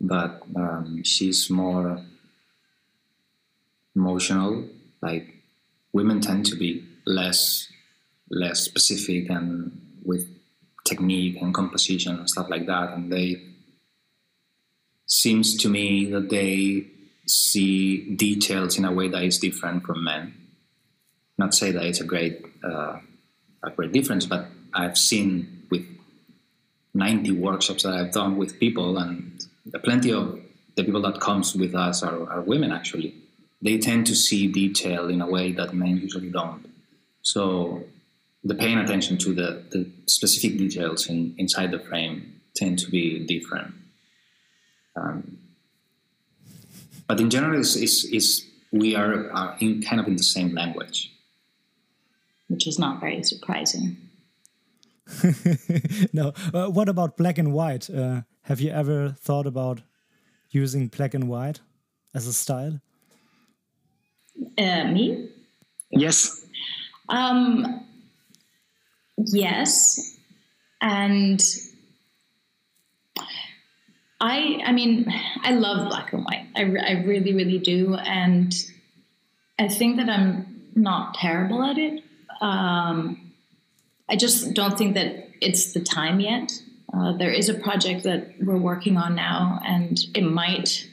but um, she's more emotional. Like women tend to be less less specific and with technique and composition and stuff like that. And they seems to me that they see details in a way that is different from men. Not say that it's a great uh, a great difference, but I've seen with 90 workshops that I've done with people, and plenty of the people that comes with us are, are women actually. They tend to see detail in a way that men usually don't. So the paying attention to the, the specific details in, inside the frame tend to be different. Um, but in general, it's, it's, it's we are, are in kind of in the same language, which is not very surprising. no. Uh, what about black and white? Uh, have you ever thought about using black and white as a style? Uh, me? Yes. Um, yes. And i i mean i love black and white. I, I really really do. And i think that i'm not terrible at it. Um, i just don't think that it's the time yet. Uh, there is a project that we're working on now and it might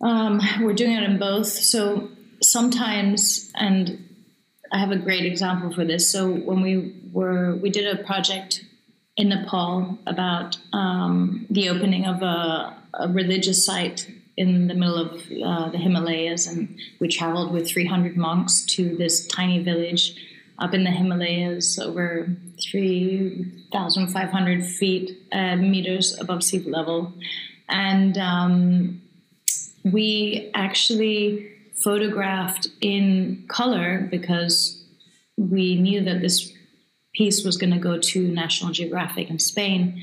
um, we're doing it in both. So sometimes and I have a great example for this. So when we were, we did a project in Nepal about um, the opening of a, a, religious site in the middle of uh, the Himalayas, and we traveled with 300 monks to this tiny village up in the Himalayas, over 3,500 feet uh, meters above sea level, and um, we actually photographed in color because we knew that this piece was going to go to National Geographic in Spain.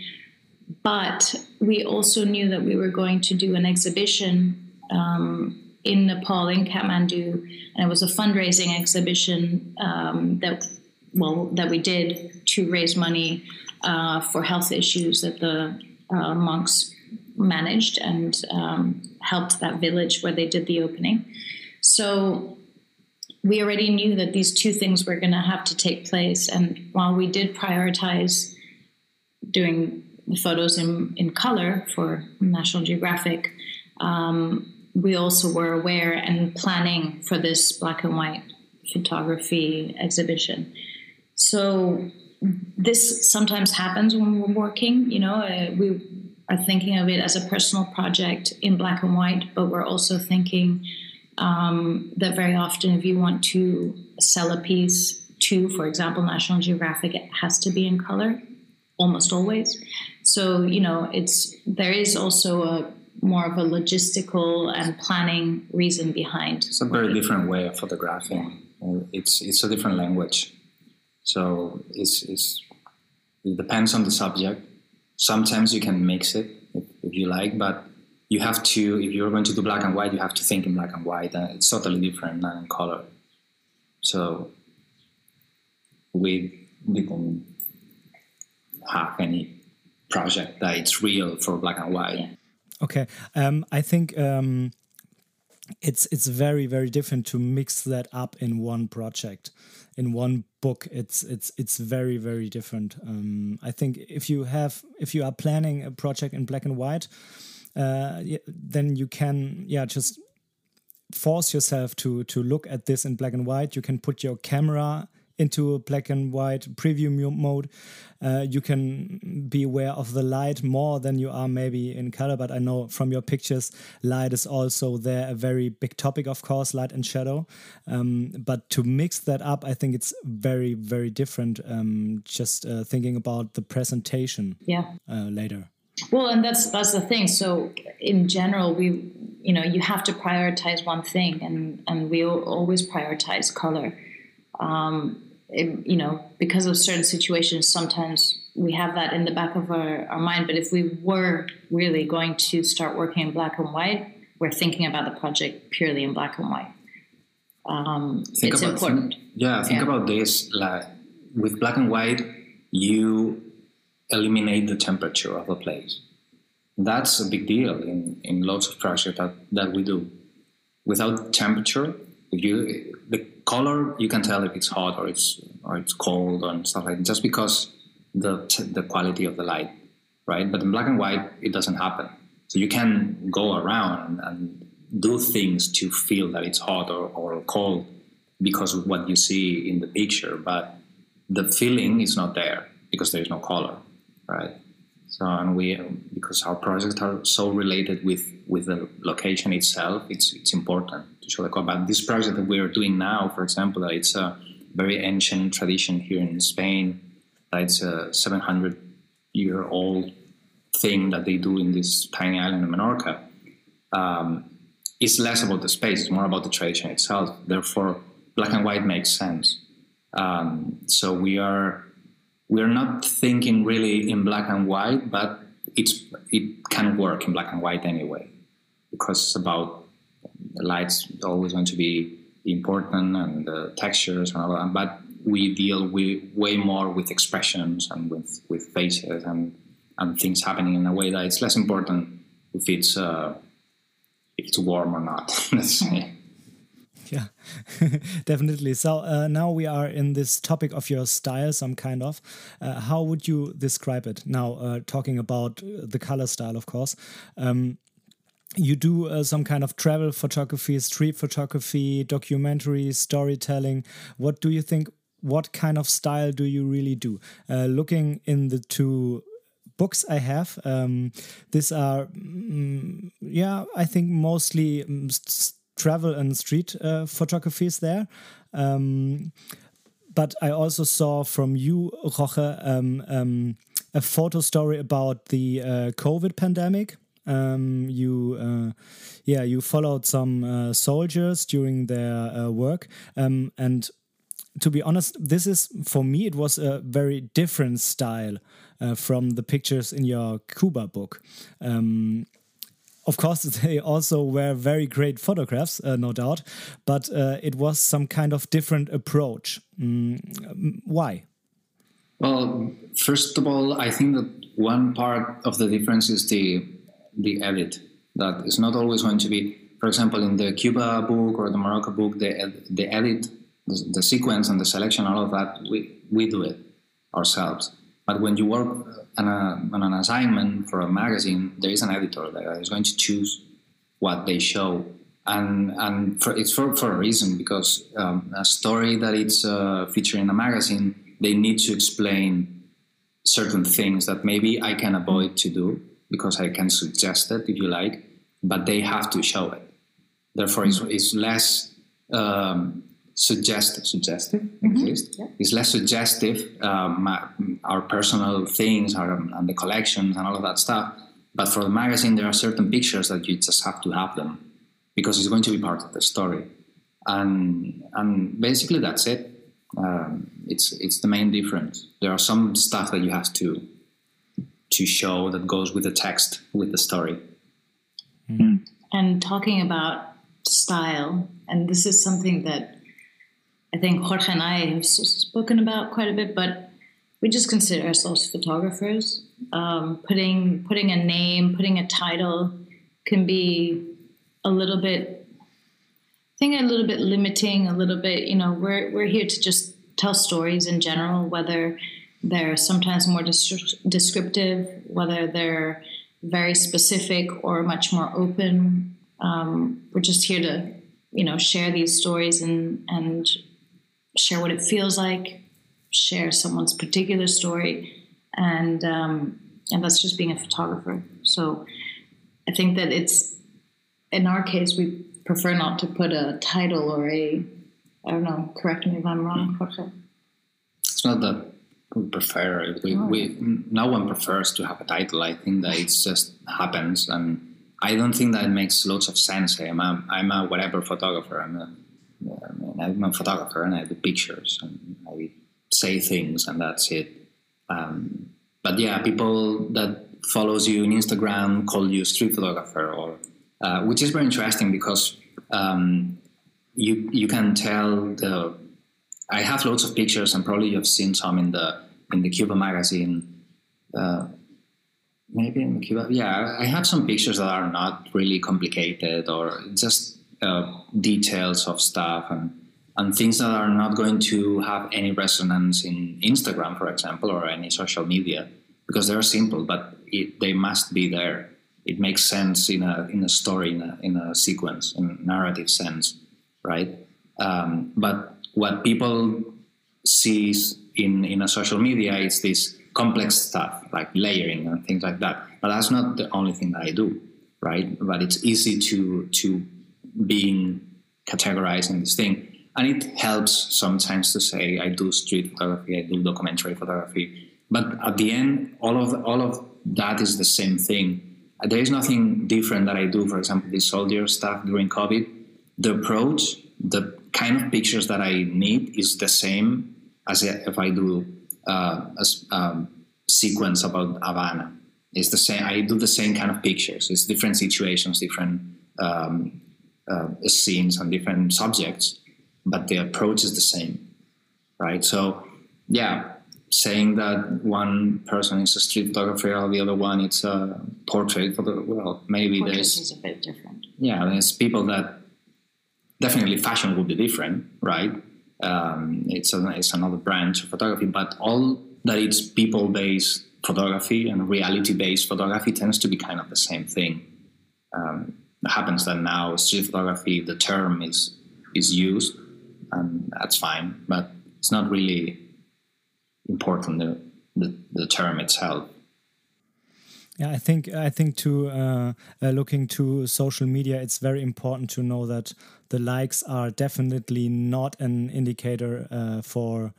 But we also knew that we were going to do an exhibition um, in Nepal, in Kathmandu, and it was a fundraising exhibition um, that well that we did to raise money uh, for health issues that the uh, monks managed and um, helped that village where they did the opening. So we already knew that these two things were going to have to take place. And while we did prioritize doing the photos in, in color for National Geographic, um, we also were aware and planning for this black and white photography exhibition. So this sometimes happens when we're working. You know, uh, we are thinking of it as a personal project in black and white, but we're also thinking um, that very often, if you want to sell a piece to, for example, National Geographic, it has to be in color, almost always. So you know, it's there is also a more of a logistical and planning reason behind. It's a very different way of photographing. It's it's a different language, so it's, it's it depends on the subject. Sometimes you can mix it if, if you like, but you have to if you're going to do black and white, you have to think in black and white, and it's totally different than in color. So we didn't have any project that it's real for black and white. Okay, um, I think um, it's it's very very different to mix that up in one project, in one book. It's it's it's very very different. Um, I think if you have if you are planning a project in black and white, uh, then you can yeah just force yourself to to look at this in black and white. You can put your camera into a black and white preview mode. Uh, you can be aware of the light more than you are maybe in color. But I know from your pictures, light is also there a very big topic, of course, light and shadow. Um, but to mix that up, I think it's very, very different. Um, just uh, thinking about the presentation yeah. Uh, later. Well, and that's that's the thing. So in general, we you know you have to prioritize one thing, and and we always prioritize color. Um, it, you know, because of certain situations, sometimes we have that in the back of our, our mind. But if we were really going to start working in black and white, we're thinking about the project purely in black and white. Um, it's about, important. Think, yeah, think yeah. about this. Like with black and white, you eliminate the temperature of a place. That's a big deal in, in lots of projects that, that we do. Without temperature, you the color you can tell if it's hot or it's or it's cold and stuff like that, just because the the quality of the light, right? But in black and white, it doesn't happen. So you can go around and, and do things to feel that it's hot or, or cold because of what you see in the picture, but the feeling is not there because there is no color, right? So and we because our projects are so related with with the location itself, it's it's important to show the color. But this project that we are doing now, for example, it's a very ancient tradition here in Spain. It's a 700 year old thing that they do in this tiny island of Menorca. Um, it's less about the space; it's more about the tradition itself. Therefore, black and white makes sense. Um, so we are we are not thinking really in black and white, but it's it can work in black and white anyway, because it's about the lights always going to be important and the textures and all that. But we deal with way more with expressions and with with faces and and things happening in a way that it's less important if it's uh, if it's warm or not. Let's say definitely. So uh, now we are in this topic of your style, some kind of. Uh, how would you describe it? Now, uh, talking about the color style, of course. Um, you do uh, some kind of travel photography, street photography, documentary, storytelling. What do you think? What kind of style do you really do? Uh, looking in the two books I have. Um, these are, mm, yeah, I think mostly mm, travel and street uh, photographies there. Um, but I also saw from you, Jorge, um, um, a photo story about the uh, COVID pandemic. Um, you, uh, yeah, you followed some uh, soldiers during their uh, work, um, and to be honest, this is for me it was a very different style uh, from the pictures in your Cuba book. Um, of course, they also were very great photographs, uh, no doubt, but uh, it was some kind of different approach. Mm, why? Well, first of all, I think that one part of the difference is the the edit. That is not always going to be, for example, in the Cuba book or the Morocco book, the the edit, the, the sequence and the selection, all of that, we we do it ourselves. But when you work on, a, on an assignment for a magazine, there is an editor that is going to choose what they show and and for, it's for, for a reason because um, a story that it's uh, featured in a magazine they need to explain certain things that maybe I can avoid to do because I can suggest it if you like, but they have to show it. Therefore, mm-hmm. it's, it's, less um, suggestive. Suggestive, mm-hmm. Yeah. It's less suggestive. Um, our personal things, our, and the collections, and all of that stuff. But for the magazine, there are certain pictures that you just have to have them because it's going to be part of the story, and and basically that's it. Um, it's it's the main difference. There are some stuff that you have to to show that goes with the text, with the story. Mm. And talking about style, and this is something that I think Jorge and I have spoken about quite a bit, but we just consider ourselves photographers. Um, putting putting a name, putting a title can be a little bit I think a little bit limiting, a little bit, you know, we're we're here to just tell stories in general, whether they're sometimes more descriptive, whether they're very specific or much more open. Um, we're just here to, you know, share these stories and and share what it feels like, share someone's particular story, and um, and that's just being a photographer. So I think that it's in our case we prefer not to put a title or a I don't know. Correct me if I'm wrong, Jorge. It's not that we prefer We, oh. we no one prefers to have a title. I think that it just happens, and I don't think that makes lots of sense. I'm a, I'm a whatever photographer. I'm a Mean, I'm a photographer, and I do pictures, and I say things, and that's it. Um, but yeah, people that follows you on Instagram call you street photographer, or uh, which is very interesting because um, you you can tell the. I have lots of pictures, and probably you've seen some in the in the Cuba magazine. Uh, maybe in Cuba, yeah. I have some pictures that are not really complicated or just uh, details of stuff and and things that are not going to have any resonance in Instagram, for example, or any social media because they're simple, but it, they must be there. It makes sense in a in a story, in a, in a sequence, in a narrative sense right? Um, but what people sees in in a social media is this complex stuff like layering and things like that. But that's not the only thing that I do, right? But it's easy to to being categorized in this thing, and it helps sometimes to say I do street photography, I do documentary photography. But at the end, all of all of that is the same thing. There is nothing different that I do. For example, the soldier stuff during COVID the approach, the kind of pictures that I need is the same as if I do uh, a um, sequence about Havana. It's the same. I do the same kind of pictures. It's different situations, different um, uh, scenes, and different subjects, but the approach is the same, right? So, yeah, saying that one person is a street photographer or the other one it's a portrait photo. Well, maybe Portrait there's is a bit different. Yeah, there's people that definitely fashion will be different, right? Um, it's, a, it's another branch of photography, but all that it's people based photography and reality based photography tends to be kind of the same thing. Um, happens that now street photography, the term is is used, and that's fine, but it's not really important the, the, the term itself. Yeah, I think I think to uh, uh, looking to social media, it's very important to know that the likes are definitely not an indicator uh, for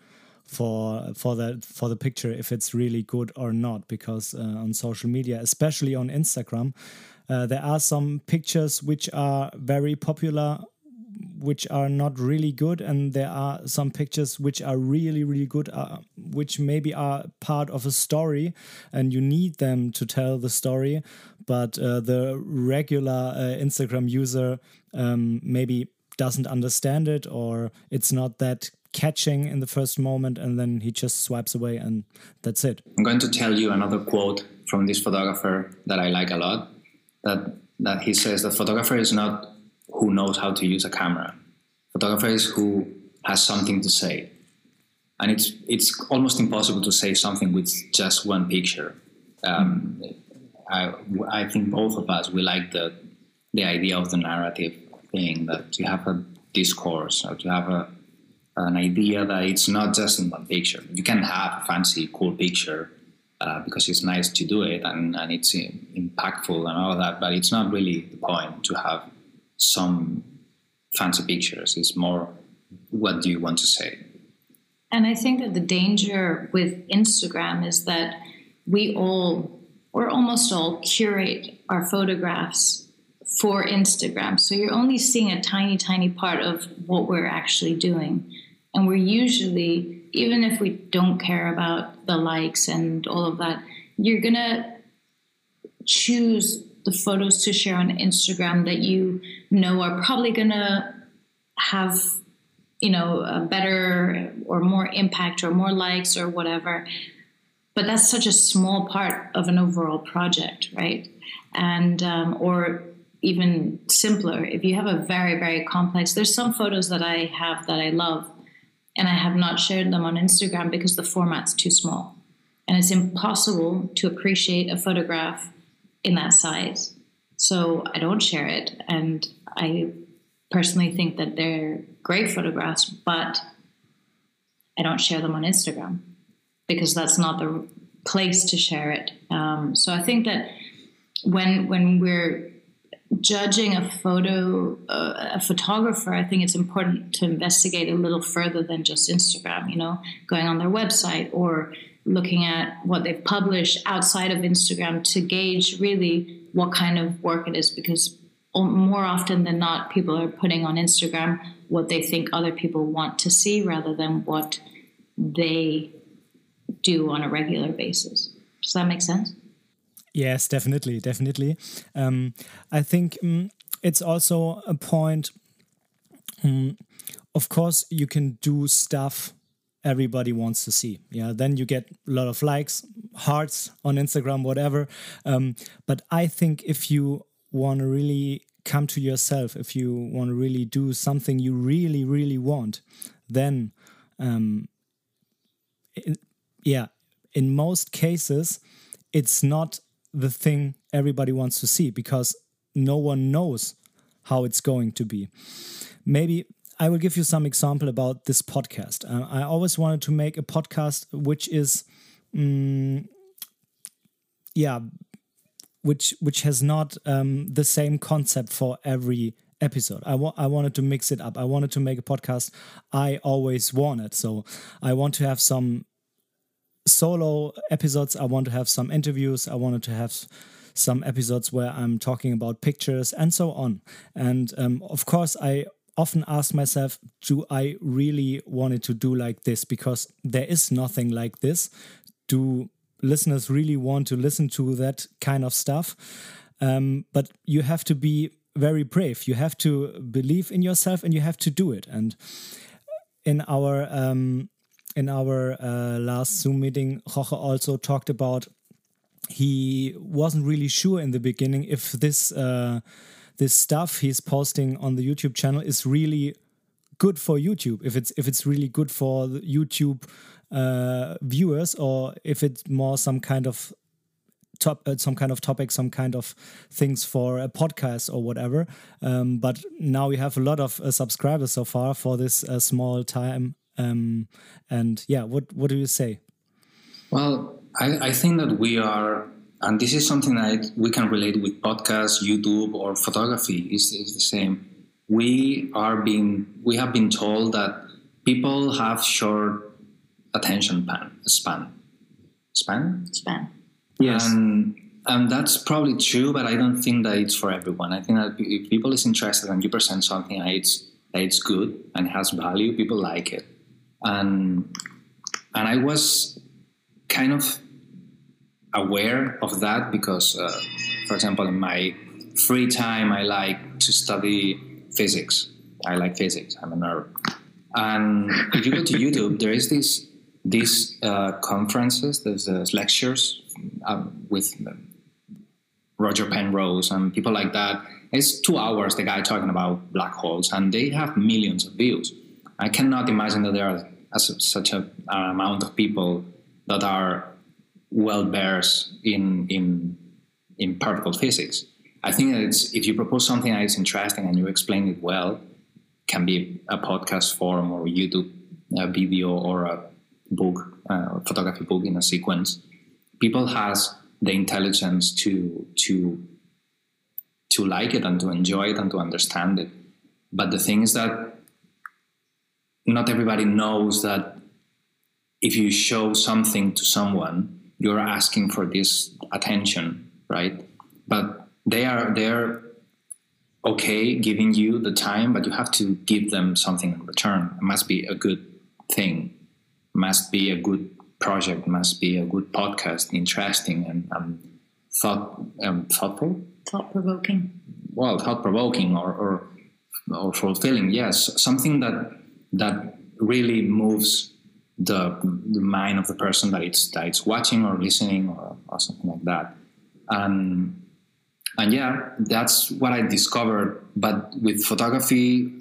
for for the for the picture if it's really good or not because uh, on social media especially on instagram uh, there are some pictures which are very popular which are not really good and there are some pictures which are really really good uh, which maybe are part of a story and you need them to tell the story. But uh, the regular uh, instagram user um, maybe doesn't understand it or it's not that catching in the first moment and then he just swipes away and that's it. I'm going to tell you another quote from this photographer that i like a lot that that he says the photographer is not who knows how to use a camera. Photographer is who has something to say, and it's it's almost impossible to say something with just one picture. Um, I, I think both of us we like the the idea of the narrative thing that you have a discourse or to have a an idea that it's not just in one picture. You can have a fancy, cool picture uh, because it's nice to do it and, and it's impactful and all that, but it's not really the point to have some fancy pictures. It's more what do you want to say? And I think that the danger with Instagram is that we all, or almost all, curate our photographs for Instagram. So you're only seeing a tiny, tiny part of what we're actually doing. And we're usually, even if we don't care about the likes and all of that, you're going to choose the photos to share on Instagram that you know are probably going to have you know a better or more impact or more likes or whatever. But that's such a small part of an overall project right? And um, or even simpler if you have a very very complex there's some photos that i have that i love and I have not shared them on Instagram because the format's too small. And it's impossible to appreciate a photograph in that size. So I don't share it. And I personally think that they're great photographs, but I don't share them on Instagram because that's not the place to share it. Um, so I think that when when we're judging a photo, uh, a photographer, I think it's important to investigate a little further than just Instagram, you know, going on their website or looking at what they've published outside of Instagram to gauge really what kind of work it is because more often than not, people are putting on Instagram what they think other people want to see rather than what they do on a regular basis. Does that make sense? Yes, definitely, definitely. Um, I think um, it's also a point. Um, of course, you can do stuff everybody wants to see. Yeah, then you get a lot of likes, hearts on Instagram, whatever. Um, but I think if you want to really come to yourself, if you want to really do something you really, really want, then, um, in, yeah, in most cases, it's not the thing everybody wants to see because no one knows how it's going to be. Maybe I will give you some example about this podcast. Uh, I always wanted to make a podcast which is, um, yeah, which which has not um, the same concept for every episode. I, wa- I wanted to mix it up. I wanted to make a podcast I always wanted. So I want to have some solo episodes. I want to have some interviews. I wanted to have some episodes where I'm talking about pictures and so on. And um, of course, I often ask myself, do I really want it to do like this? Because there is nothing like this. Do listeners really want to listen to that kind of stuff? Um, but you have to be very brave. You have to believe in yourself and you have to do it. And in our um, in our uh, last Zoom meeting, Jorge also talked about he wasn't really sure in the beginning if this uh, this stuff he's posting on the YouTube channel is really good for YouTube. If it's if it's really good for YouTube uh, viewers, or if it's more some kind of top uh, some kind of topic some kind of things for a podcast or whatever um, but now we have a lot of uh, subscribers so far for this uh, small time um, and yeah, what what do you say? Well, I, I think that we are, and this is something that we can relate with podcasts, YouTube, or photography. is is the same. We are being we have been told that people have short attention span span span span. Yes. And, and that's probably true, but I don't think that it's for everyone. I think that if people is interested and you present something and it's that it's good and has value, people like it and and I was kind of aware of that because, uh, for example, in my free time, I like to study physics. I like physics. I'm a nerd. And if you go to YouTube, there is this these uh, conferences, there's uh, lectures um, with Roger Penrose and people like that. It's two hours the guy talking about black holes, and they have millions of views. I cannot imagine that there are such a, an amount of people that are well bears in in in particle physics. I think that it's if you propose something that is interesting and you explain it well, can be a podcast form or YouTube a video or a book, uh, photography book in a sequence. People has the intelligence to to to like it and to enjoy it and to understand it. But the thing is that not everybody knows that if you show something to someone, you're asking for this attention, right? But they are they're okay giving you the time, but you have to give them something in return. It must be a good thing, must be a good project, must be a good podcast, interesting and um, thought um, thoughtful, thought provoking. Well, thought provoking or, or or fulfilling. Yes, something that that really moves the, the mind of the person that it's that it's watching or listening or, or something like that. And and yeah, that's what I discovered. But with photography,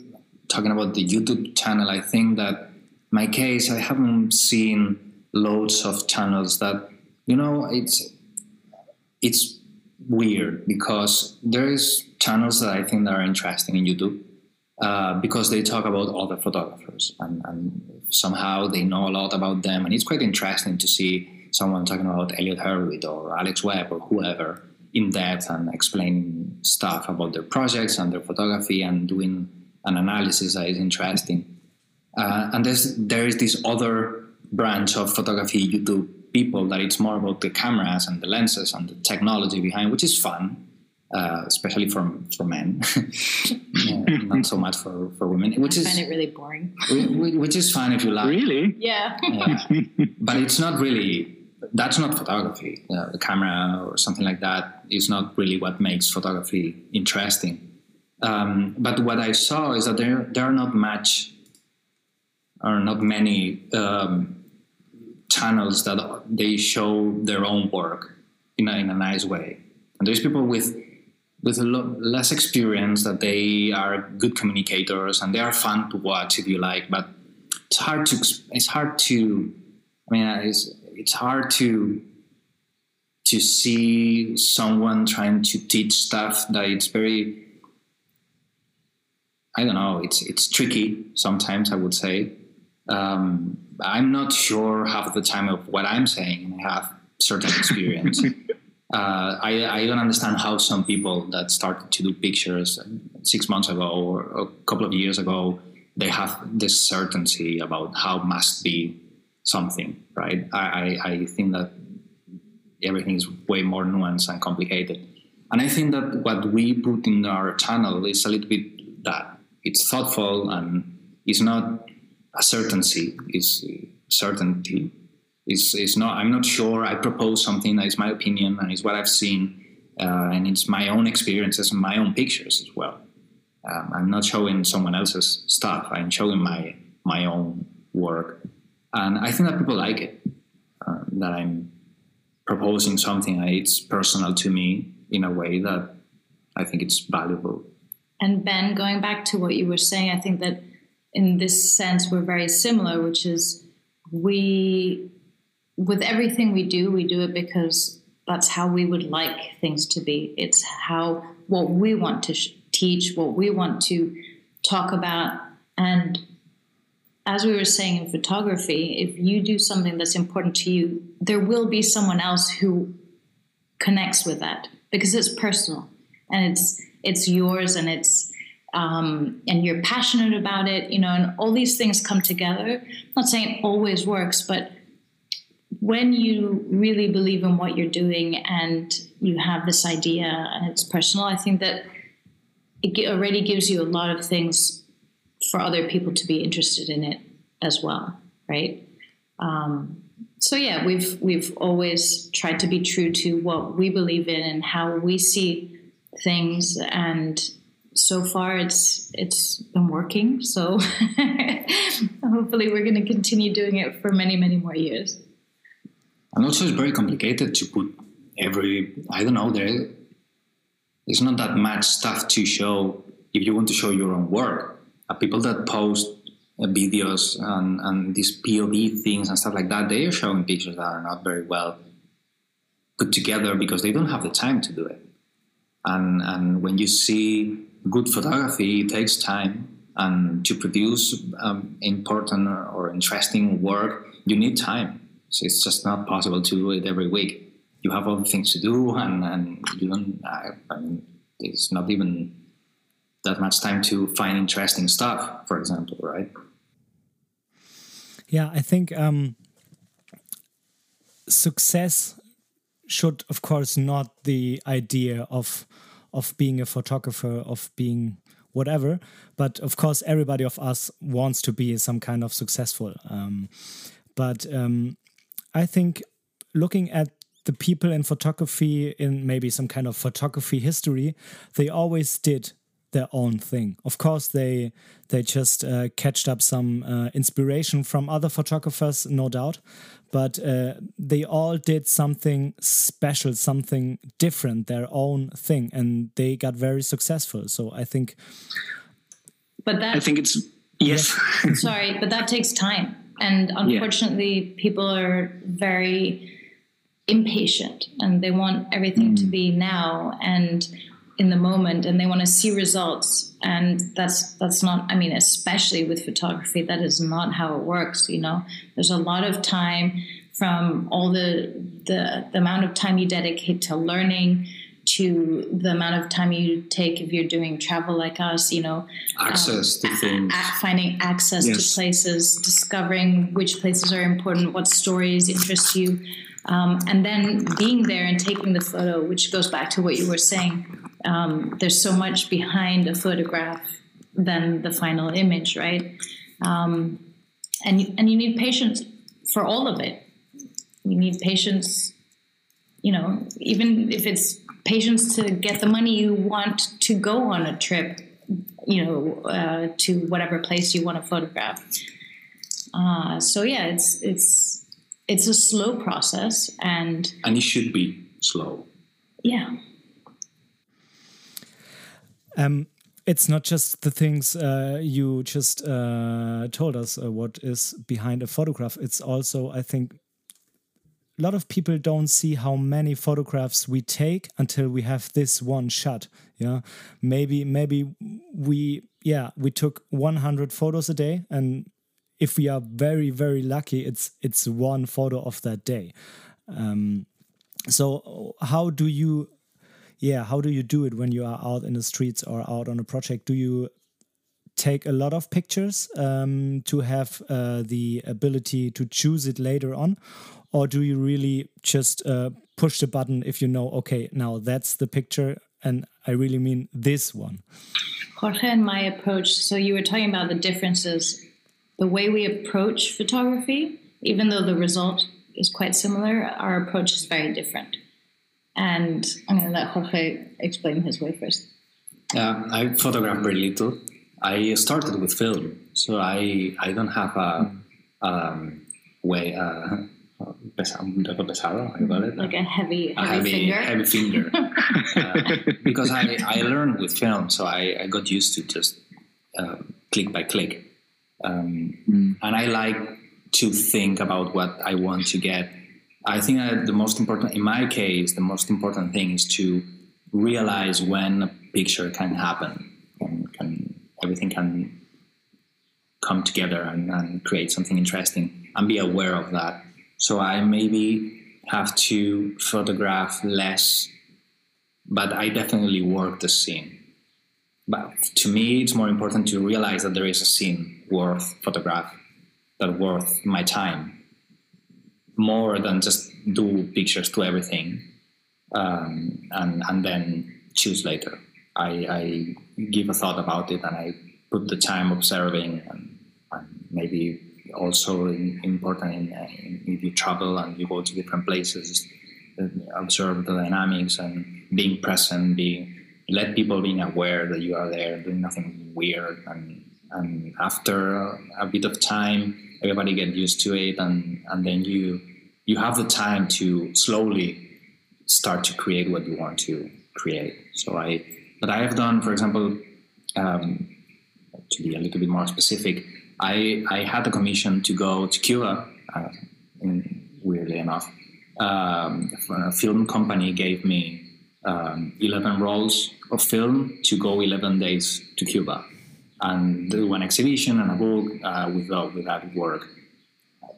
talking about the YouTube channel, I think that my case, I haven't seen loads of channels that you know it's it's weird because there is channels that I think that are interesting in YouTube uh, because they talk about other photographers and, and, somehow they know a lot about them and it's quite interesting to see someone talking about Elliott Erwitt or Alex Webb or whoever in depth and explaining stuff about their projects and their photography and doing an analysis that is interesting. Uh, and there's there is this other branch of photography YouTube people that it's more about the cameras and the lenses and the technology behind, which is fun, uh, especially for for men, yeah, not so much for, for women. Which I is find it really boring. which is fine if you like. Really? Yeah. Yeah. but it's not really. That's not photography. Uh, the camera or something like that is not really what makes photography interesting. Um, but what I saw is that there there are not much are not many um, channels that they show their own work in a, in a nice way. And there's people with with a lot less experience that they are good communicators and they are fun to watch if you like. But it's hard to it's hard to I mean it's it's hard to to see someone trying to teach stuff that it's very I don't know it's it's tricky sometimes I would say um, I'm not sure half the time of what I'm saying. I have certain experience. uh, I, I, don't understand how some people that started to do pictures six months ago or a couple of years ago, they have this certainty about how must be something, right? I, I, I think that everything is way more nuanced and complicated. And I think that what we put in our channel is a little bit that it's thoughtful and it's not a certainty it's certainty is is not i'm not sure. I propose something that is my opinion and it's what i've seen uh, and it's my own experiences and my own pictures as well. Um, i'm not showing someone else's stuff. I'm showing my my own work. And i think that people like it uh, that i'm proposing something. That it's personal to me in a way that i think it's valuable. And ben going back to what you were saying i think that in this sense we're very similar which is we with everything we do we do it because that's how we would like things to be it's how what we want to sh- teach what we want to talk about and as we were saying in photography if you do something that's important to you there will be someone else who connects with that because it's personal and it's it's yours and it's um, and you're passionate about it, you know, and all these things come together. I'm not saying it always works, but when you really believe in what you're doing and you have this idea and it's personal, I think that it already gives you a lot of things for other people to be interested in it as well, right? Um, so yeah, we've we've always tried to be true to what we believe in and how we see things. And so far it's it's been working. So hopefully we're going to continue doing it for many many more years and also it's very complicated to put every i don't know there there's not that much stuff to show if you want to show your own work. Uh, people that post uh, videos and, and these POV things and stuff like that, they are showing pictures that are not very well put together because they don't have the time to do it. And and when you see good photography, it takes time. And to produce um, important or, or interesting work, you need time. So it's just not possible to do it every week. You have other things to do, and, and you don't. I, I mean, it's not even that much time to find interesting stuff, for example, right? Yeah, I think um, success should, of course, not the idea of of being a photographer, of being whatever. But of course, everybody of us wants to be some kind of successful. Um, but um, I think looking at the people in photography in maybe some kind of photography history, they always did their own thing. Of course, they they just uh, catched up some uh, inspiration from other photographers, no doubt, but uh, they all did something special, something different, their own thing, and they got very successful. So I think. But that I think it's yes. sorry, but that takes time, and unfortunately, yeah. people are very impatient and they want everything mm. to be now and in the moment and they want to see results and that's that's not i mean especially with photography that is not how it works you know there's a lot of time from all the the, the amount of time you dedicate to learning to the amount of time you take if you're doing travel like us, you know, access um, to things, a- finding access yes. to places, discovering which places are important, what stories interest you, um, and then being there and taking the photo, which goes back to what you were saying. Um, there's so much behind a photograph than the final image, right? Um, and and you need patience for all of it. You need patience, you know, even if it's patience to get the money you want to go on a trip, you know, uh, to whatever place you want to photograph. Uh, so yeah, it's it's it's a slow process and and it should be slow. Yeah. Um it's not just the things uh, you just uh, told us uh, what is behind a photograph. It's also i think a lot of people don't see how many photographs we take until we have this one shot yeah maybe maybe we yeah we took 100 photos a day and if we are very very lucky it's it's one photo of that day. Um, so how do you yeah how do you do it when you are out in the streets or out on a project? Do you take a lot of pictures um, to have uh, the ability to choose it later on or do you really just uh, push the button if you know okay now that's the picture and i really mean this one jorge and my approach so you were talking about the differences the way we approach photography, even though the result is quite similar, our approach is very different. And I'm going to let Jorge explain his way first. Yeah, I photograph very little. I started with film, so I I don't have a um, way. Uh, pesado, I call it. Like a heavy, a heavy, finger. Heavy finger. uh, because I, I learned with film, so I, I got used to just uh, click by click. Um, mm. And I like to think about what I want to get. I think that the most important, in my case, the most important thing is to realize when a picture can happen, and can everything can come together and, and create something interesting, and be aware of that. So I maybe have to photograph less, but I definitely work the scene. But to me, it's more important to realize that there is a scene worth photograph that worth my time more than just do pictures to everything um, and and then choose later. I, I, give a thought about it and I put the time observing and, and maybe also important in, in, if you travel and you go to different places, observe the dynamics and being present, being let people being aware that you are there, doing nothing weird and and after a bit of time everybody get used to it and and then you you have the time to slowly start to create what you want to create. So I, but I have done, for example, um, to be a little bit more specific, I I had the commission to go to Cuba. Uh, weirdly enough, um, a film company gave me um, 11 rolls of film to go 11 days to Cuba and do an exhibition and a book uh, with, uh, with that work.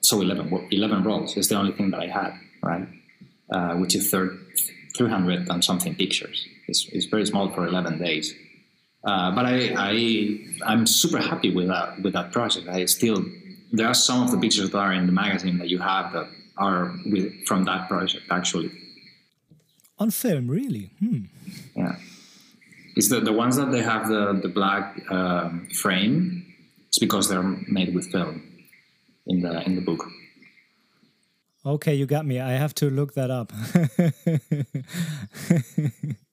So 11, 11 rolls is the only thing that I had, right? Uh, which is 300 and something pictures. It's, it's very small for 11 days. Uh, but I, I, I'm super happy with that, with that project. I still, there are some of the pictures that are in the magazine that you have that are with, from that project actually. On film, really? Hmm. Yeah. It's the, the ones that they have the, the black um, frame. It's because they're made with film in the in the book. Okay, you got me. I have to look that up.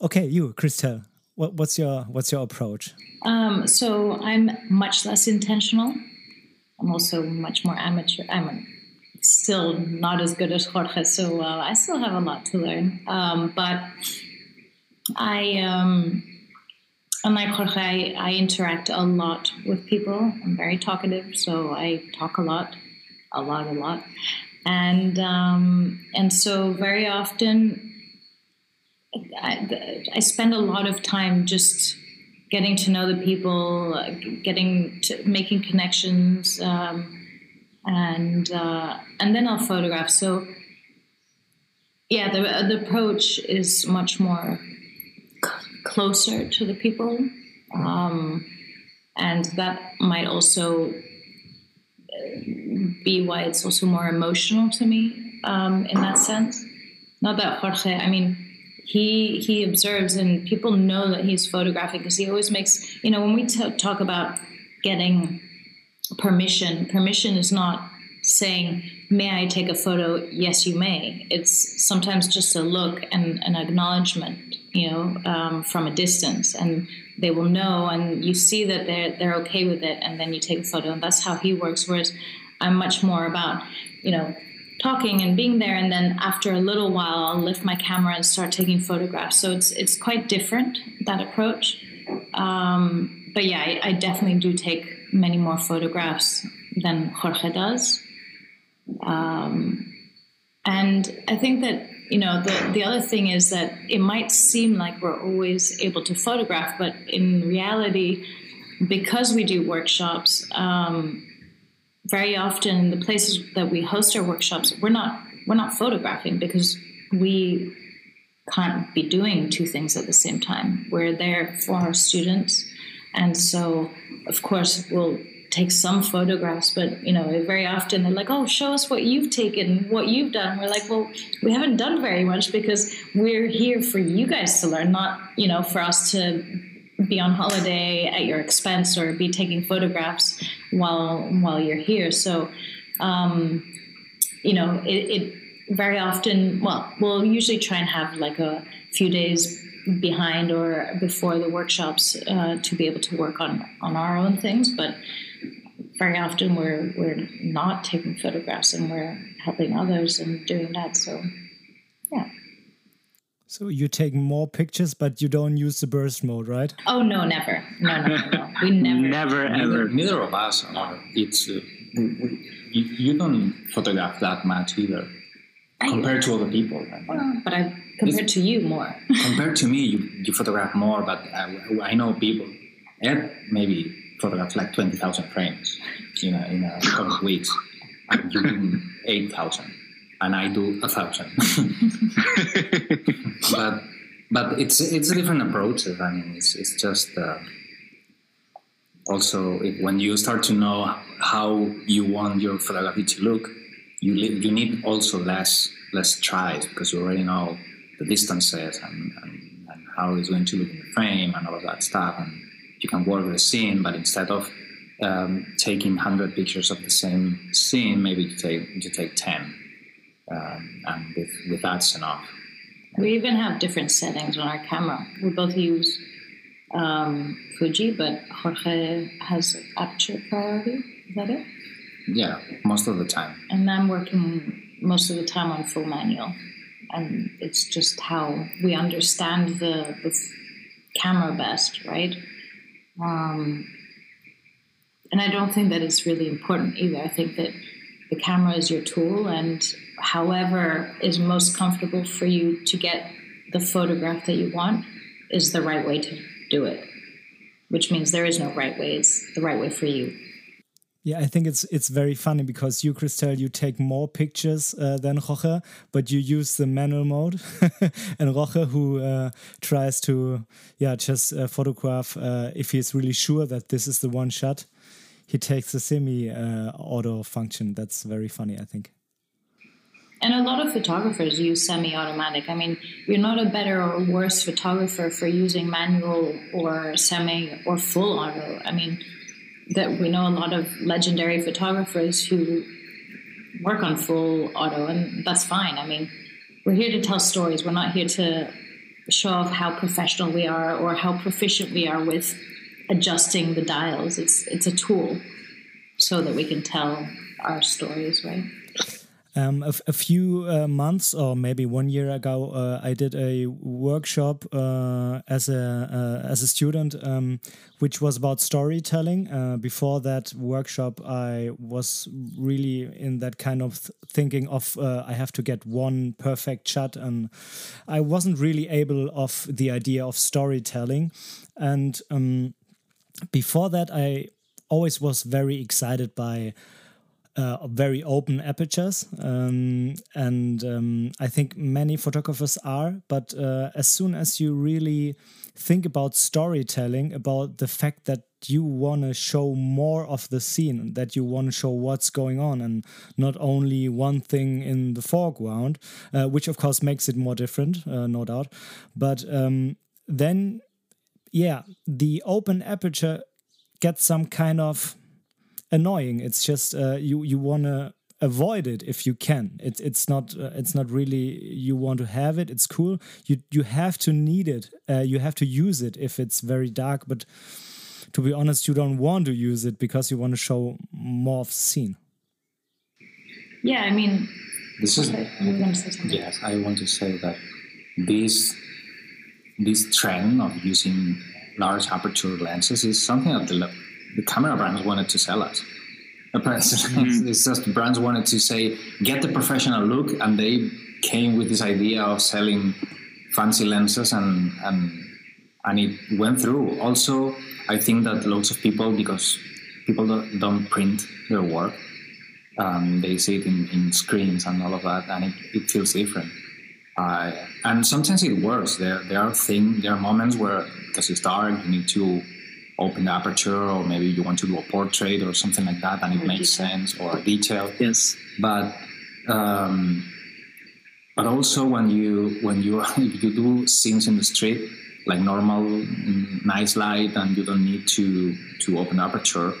okay, you, Christelle. What, what's your what's your approach? Um, so I'm much less intentional. I'm also much more amateur. I'm still not as good as Jorge, so uh, I still have a lot to learn. Um, but I, um, unlike Jorge, I, I, interact a lot with people. I'm very talkative, so I talk a lot, a lot, a lot, and um, and so very often I, I spend a lot of time just getting to know the people, uh, getting to making connections, um, and uh, and then I'll photograph. So yeah, the the approach is much more c- closer to the people, um, and that might also be why it's also more emotional to me um, in that sense. Not that Jorge, I mean he he observes and people know that he's photographing because he always makes you know when we t- talk about getting permission permission is not saying may i take a photo? Yes you may. It's sometimes just a look and an acknowledgement you know um, from a distance and they will know and you see that they're they're okay with it and then you take a photo and that's how he works whereas i'm much more about you know talking and being there and then after a little while I'll lift my camera and start taking photographs. So it's it's quite different that approach. Um, but yeah I, I, definitely do take many more photographs than Jorge does. Um, and I think that you know the, the other thing is that it might seem like we're always able to photograph but in reality because we do workshops um, very often the places that we host our workshops we're not we're not photographing because we can't be doing two things at the same time. We're there for our students. And so of course we'll take some photographs but you know very often they're like oh show us what you've taken what you've done. We're like well we haven't done very much because we're here for you guys to learn not you know for us to be on holiday at your expense or be taking photographs while while you're here. So, um, you know, it, it, very often. Well, we'll usually try and have like a few days behind or before the workshops uh, to be able to work on on our own things, but. Very often we're we're not taking photographs and we're helping others and doing that. So, yeah. So you take more pictures, but you don't use the burst mode, right? Oh no, never. No, no, no. no. We never. never ever. Neither, neither of us are. It's uh, you, you, don't photograph that much either, I, compared to other people. Well, but I compared it's, to you more. compared to me, you, you photograph more, but I, I know people. Ed maybe photographs like twenty thousand frames in a, in a couple of weeks, and you do eight thousand and I do a thousand. but but it's it's a different approach. I mean, it's it's just uh, also if, when you start to know how you want your photography to look, you li- you need also less less tries because you already know the distances and, and, and how it's going to look in the frame and all of that stuff, and you can work with the scene. But instead of um, taking 100 pictures of the same scene, maybe you take you take 10 um, and with, with that's enough. We even have different settings on our camera. We both use um, Fuji, but Jorge has aperture priority. Is that it? Yeah, most of the time. And I'm working most of the time on full manual. and it's just how we understand the, the camera best, right? Um, and I don't think that it's really important either. I think that the camera is your tool, and however is most comfortable for you to get the photograph that you want is the right way to do it. Which means there is no right way; it's the right way for you. Yeah, I think it's it's very funny because you, Christelle, you take more pictures uh, than Jorge, but you use the manual mode, and Jorge, who uh, tries to yeah just uh, photograph uh, if he's really sure that this is the one shot, he takes the semi uh, auto function. That's very funny, I think. And a lot of photographers use semi automatic. I mean, you're not a better or worse photographer for using manual or semi or full auto. I mean, that we know a lot of legendary photographers who work on full auto, and that's fine. I mean, we're here to tell stories. We're not here to show off how professional we are or how proficient we are with adjusting the dials. It's it's a tool so that we can tell our stories, right? Um, a, a, few uh, months or maybe one year ago, uh, I did a workshop uh, as a uh, as a student, um, which was about storytelling. Uh, before that workshop, I was really in that kind of th thinking of uh, I have to get one perfect shot, and I wasn't really able of the idea of storytelling. And um, before that, I always was very excited by uh, very open apertures, um, and um, I think many photographers are. But uh, as soon as you really think about storytelling, about the fact that you want to show more of the scene, that you want to show what's going on, and not only one thing in the foreground, uh, which of course makes it more different, uh, no doubt. But um, then, yeah, the open aperture gets some kind of annoying. It's just uh, you you want to avoid it if you can. It's it's not uh, it's not really you want to have it. It's cool. You you have to need it. Uh, you have to use it if it's very dark. But to be honest, you don't want to use it because you want to show more of the scene. Yeah, I mean, this is. Yes, I want to say that this this trend of using large aperture lenses is something that the the camera brands wanted to sell us. Mm-hmm. It's just brands wanted to say, get the professional look, and they came with this idea of selling fancy lenses, and and and it went through. Also, I think that lots of people, because people don't, don't print their work, um, they see it in, in screens and all of that, and it, it feels different. Uh, and sometimes it works. There, there are things, there are moments where because it's dark, you need to open the aperture or maybe you want to do a portrait or something like that and it makes sense or a detail. Yes. But um, but also when you when you if you do scenes in the street like normal nice light and you don't need to to open aperture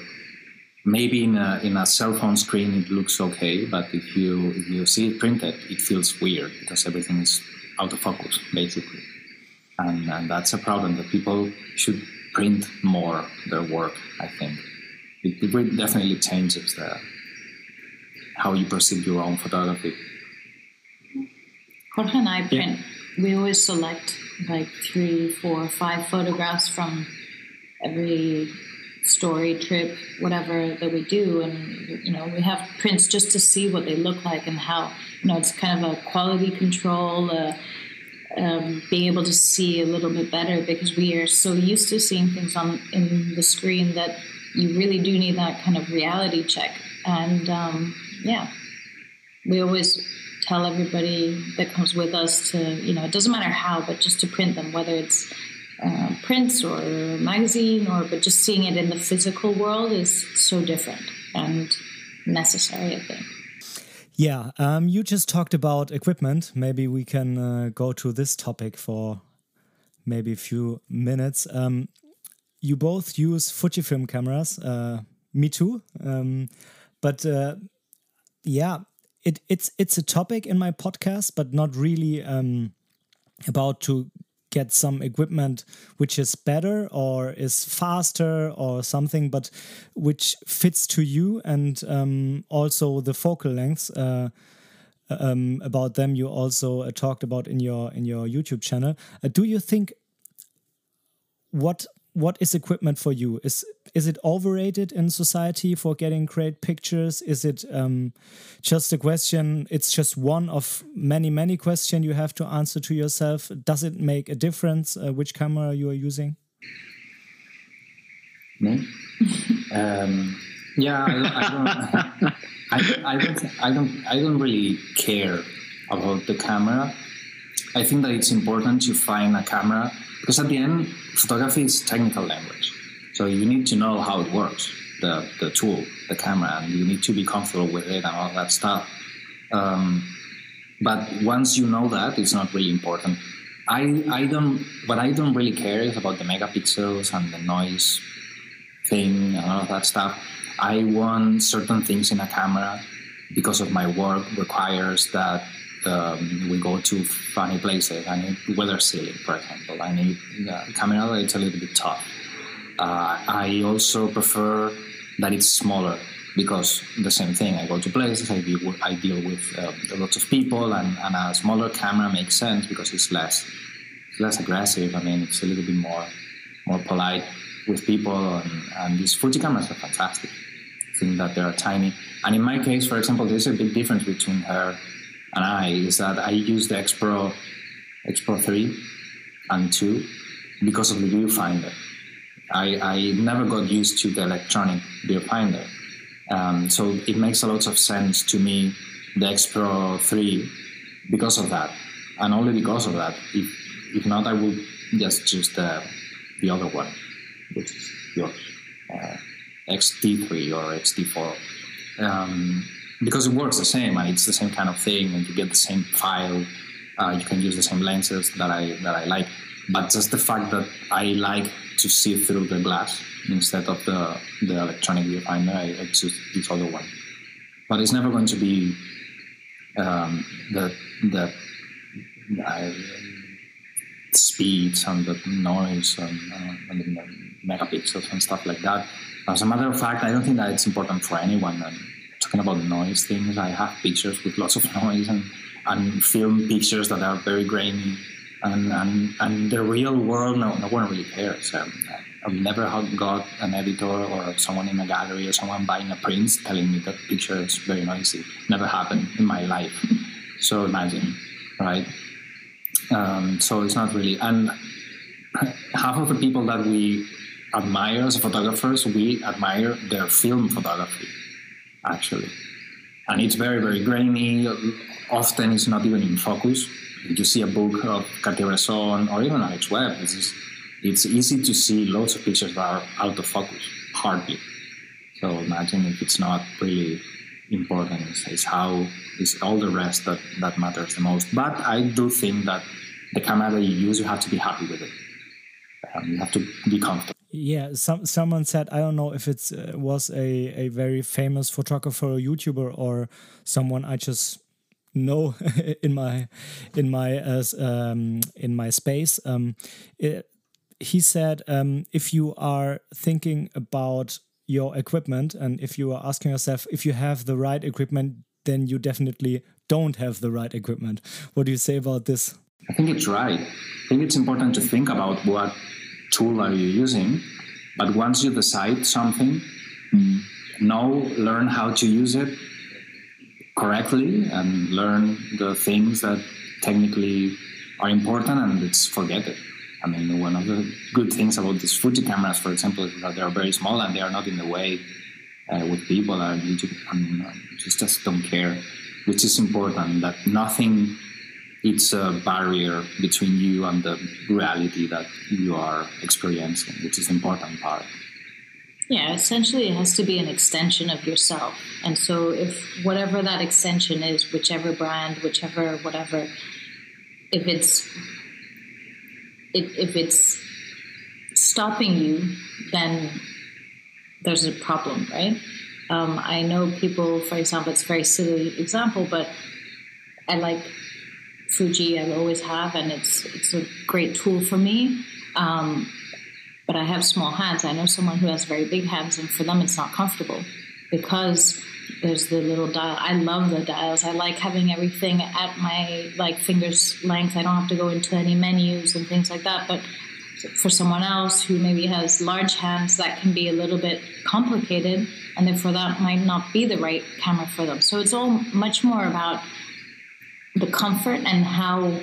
maybe in a, in a cell phone screen it looks okay but if you if you see it printed it feels weird because everything is out of focus basically. And, and that's a problem that people should print more their work. I think it, it definitely changes the how you perceive your own photography. Jorge and I print. Yeah. We always select like three, four, five photographs from every story trip, whatever that we do, and you know we have prints just to see what they look like and how you know it's kind of a quality control. Uh, um, being able to see a little bit better because we are so used to seeing things on in the screen that you really do need that kind of reality check. And um, yeah, we always tell everybody that comes with us to you know it doesn't matter how, but just to print them, whether it's uh, prints or magazine or but just seeing it in the physical world is so different and necessary, I think. Yeah, um, you just talked about equipment. Maybe we can uh, go to this topic for maybe a few minutes. Um, you both use Fujifilm cameras. Uh, me too. Um, but uh, yeah, it, it's it's a topic in my podcast, but not really um, about to get some equipment which is better or is faster or something, but which fits to you and um, also the focal lengths. Uh, um, about them you also uh, talked about in your in your YouTube channel. Uh, do you think what what is equipment for you? Is is it overrated in society for getting great pictures? Is it um, just a question? It's just one of many many questions you have to answer to yourself. Does it make a difference uh, which camera you are using? Me? um, yeah, I, I don't. I, I, don't, I don't. I don't really care about the camera. I think that it's important to find a camera because at the end, photography is technical language. So you need to know how it works, the, the tool, the camera, and you need to be comfortable with it and all that stuff. Um, but once you know that, it's not really important. I, I don't, what I don't really care is about the megapixels and the noise thing and all of that stuff. I want certain things in a camera because of my work requires that um, we go to funny places. I need weather sealing, for example. I need a camera that's a little bit tough. Uh, I also prefer that it's smaller because the same thing. I go to places, I deal with, I deal with uh, lots of people, and, and, a smaller camera makes sense because it's less it's less aggressive. I mean, it's a little bit more more polite with people, and, and these Fuji cameras are fantastic. I think that they are tiny. And in my case, for example, there's a big difference between her and I is that I use the X Pro, X Pro 3 and 2 because of the viewfinder. I, I never got used to the electronic viewfinder. Um, so it makes a lot of sense to me, the X Pro 3, because of that. And only because of that. If, if not, I would just choose the, the other one, which is yours, uh, XT3 or XT4. Um, because it works the same and it's the same kind of thing and you get the same file uh, you can use the same lenses that i that i like but just the fact that i like to see through the glass instead of the the electronic viewfinder i, I choose this other one. But it's never going to be um, the the uh, speeds and the noise and, uh, and the megapixels and stuff like that. As a matter of fact i don't think that it's important for anyone. And, talking about noise things, I have pictures with lots of noise and, and film pictures that are very grainy. And, and, and the real world, no, no one really cares. Um, I've never got an editor or someone in a gallery or someone buying a print telling me that picture is very noisy. Never happened in my life. So imagine, right? Um, so it's not really. And half of the people that we admire as photographers, we admire their film photography actually. And it's very, very grainy. Often it's not even in focus. You see a book of Cartier-Bresson or even Alex Webb, it's, just, it's easy to see lots of pictures that are out of focus, hardly. So imagine if it's not really important. It's, it's how it's all the rest that, that matters the most. But I do think that the camera that you use, you have to be happy with it. Um, you have to be comfortable. Yeah, some someone said I don't know if it uh, was a a very famous photographer or YouTuber or someone I just know in my in my uh, um, in my space. Um, it, he said um, if you are thinking about your equipment and if you are asking yourself if you have the right equipment, then you definitely don't have the right equipment. What do you say about this? I think it's right. I think it's important to think about what tool are you using. But once you decide something, know, learn how to use it correctly and learn the things that technically are important and it's forget it. I mean, one of the good things about these Fuji cameras, for example, is that they are very small and they are not in the way uh, with people. And you just, I mean, just, just don't care, which is important. That nothing it's a barrier between you and the reality that you are experiencing, which is important part. Yeah, essentially, it has to be an extension of yourself. And so, if whatever that extension is, whichever brand, whichever whatever, if it's if, it's stopping you, then there's a problem, right? Um, I know people, for example, it's a very silly example, but I like Fuji. I always have, and it's it's a great tool for me. Um, but I have small hands. I know someone who has very big hands, and for them, it's not comfortable because there's the little dial. I love the dials. I like having everything at my like fingers length. I don't have to go into any menus and things like that. But for someone else who maybe has large hands, that can be a little bit complicated, and therefore that might not be the right camera for them. So it's all much more about the comfort and how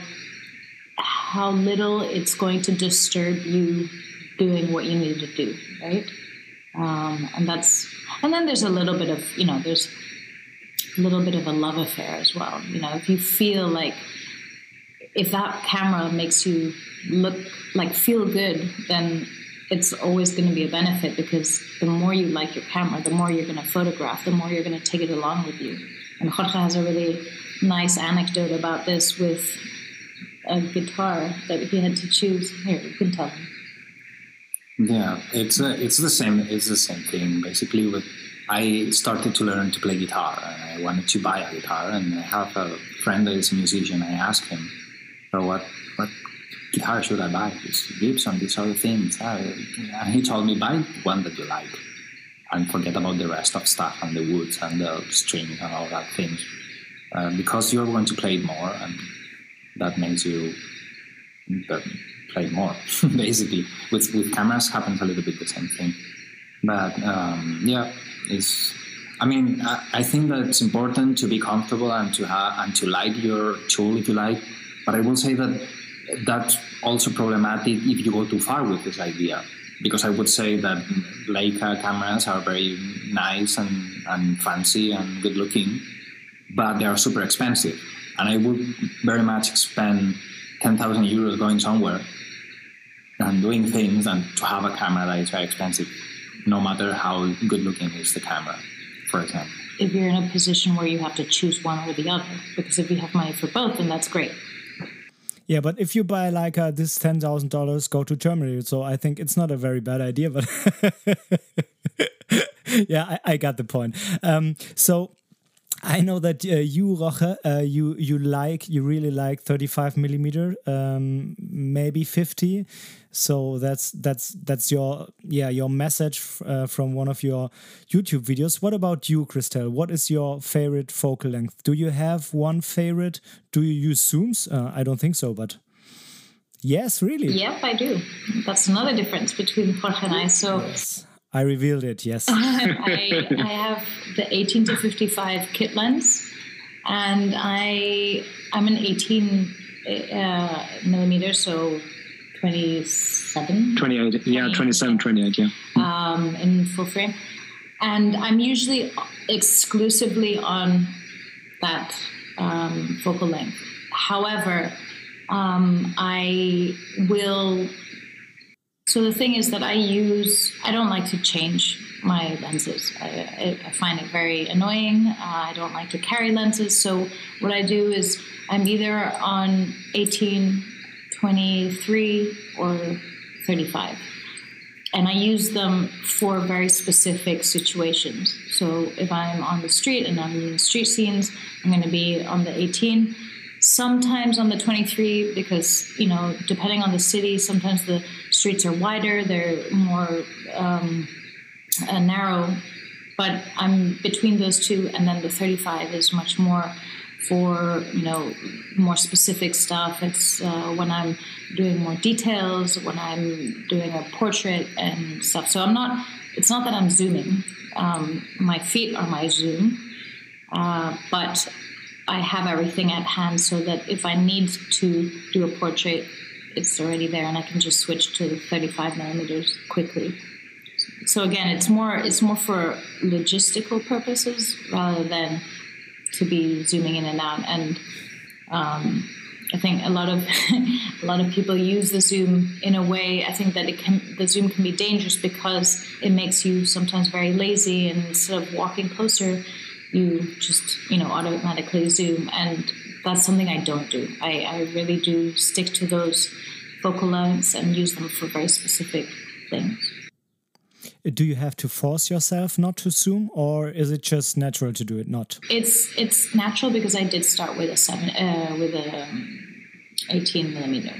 how little it's going to disturb you doing what you need to do, right? Um, and that's and then there's a little bit of you know there's a little bit of a love affair as well. You know, if you feel like if that camera makes you look like feel good, then it's always going to be a benefit because the more you like your camera, the more you're going to photograph, the more you're going to take it along with you. And Jorge has a really nice anecdote about this with a guitar that he had to choose. Here, you can tell him. Yeah, it's a, it's the same. It's the same thing. Basically, with I started to learn to play guitar, and I wanted to buy a guitar. And I have a friend that is a musician. I asked him, "So what what guitar should I buy? This Gibson, these other things." And he told me, "Buy one that you like, and forget about the rest of stuff and the woods and the strings and all that things, uh, because you're going to play it more, and that makes you." Play more. basically, with with cameras happens a little bit the same thing. But um, yeah, it's. I mean, I, I, think that it's important to be comfortable and to have and to like your tool if you like. But I will say that that's also problematic if you go too far with this idea. Because I would say that Leica cameras are very nice and, and fancy and good looking, but they are super expensive. And I would very much spend 10,000 euros going somewhere and doing things and to have a camera that is very expensive, no matter how good looking is the camera, for example. If you're in a position where you have to choose one or the other, because if you have money for both, then that's great. Yeah, but if you buy like uh, this ten thousand dollars, go to Germany. So I think it's not a very bad idea. But yeah, I, I, got the point. Um, so I know that uh, you, Jorge, uh, you you like you really like 35 millimeter, um, maybe 50. So that's that's that's your yeah your message uh, from one of your YouTube videos. What about you, Christelle? What is your favorite focal length? Do you have one favorite? Do you use zooms? Uh, I don't think so, but yes, really. Yep, I do. That's another difference between Jorge and I. So. Yes. I revealed it, yes. I, I, have the 18 to 55 kit lens, and I I'm an 18 uh, millimeter, so 27. 28, yeah, 27, 28, yeah. Um, in full frame, and I'm usually exclusively on that um, focal length. However, um, I will so the thing is that I use, I don't like to change my lenses. I, I find it very annoying. Uh, I don't like to carry lenses. So what I do is I'm either on 18, 23, or 35. And I use them for very specific situations. So if I'm on the street and I'm in street scenes, I'm going to be on the 18 sometimes on the 23 because you know depending on the city sometimes the streets are wider they're more um, uh, narrow but i'm between those two and then the 35 is much more for you know more specific stuff. It's uh, when i'm doing more details when i'm doing a portrait and stuff. So i'm not it's not that i'm zooming. Um, my feet are my zoom. Uh, but I have everything at hand so that if I need to do a portrait, it's already there and I can just switch to 35 millimeters quickly. So again, it's more it's more for logistical purposes rather than to be zooming in and out. And um, I think a lot of a lot of people use the zoom in a way. I think that it can the zoom can be dangerous because it makes you sometimes very lazy, and instead of walking closer, you just you know automatically zoom and that's something i don't do i, I really do stick to those focal lengths and use them for very specific things do you have to force yourself not to zoom or is it just natural to do it not it's it's natural because i did start with a seven uh, with a um, 18 millimeter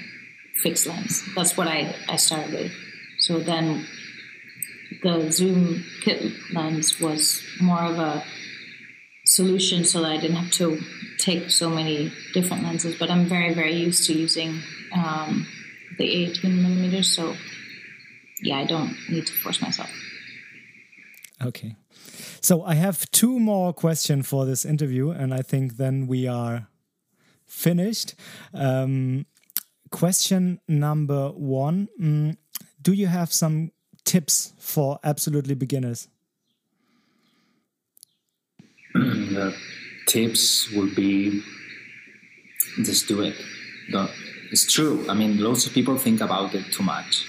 fixed lens that's what i i started with so then the zoom kit lens was more of a solution so that I didn't have to take so many different lenses. But I'm very, very used to using um, the 18 millimeters. So yeah, I don't need to force myself. Okay. So I have two more questions for this interview, and I think then we are finished. Um, question number one mm, Do you have some tips for absolutely beginners? the tips would be just do it. Don't, it's true. I mean, lots of people think about it too much.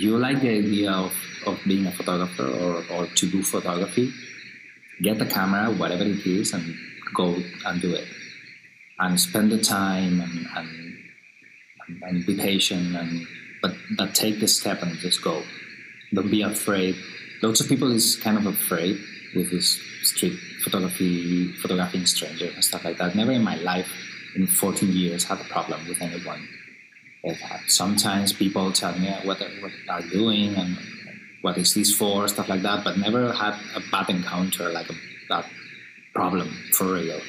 You like the idea of, of being a photographer or, or to do photography, get the camera, whatever it is, and go and do it. And spend the time and, and, and, and be patient, and but, but take the step and just go. Don't be afraid. Lots of people is kind of afraid with this street photography, photographing strangers and stuff like that. Never in my life, in 14 years, had a problem with anyone. Sometimes people tell me what, what are doing and what is this for, stuff like that, but never had a bad encounter, like a bad problem for real.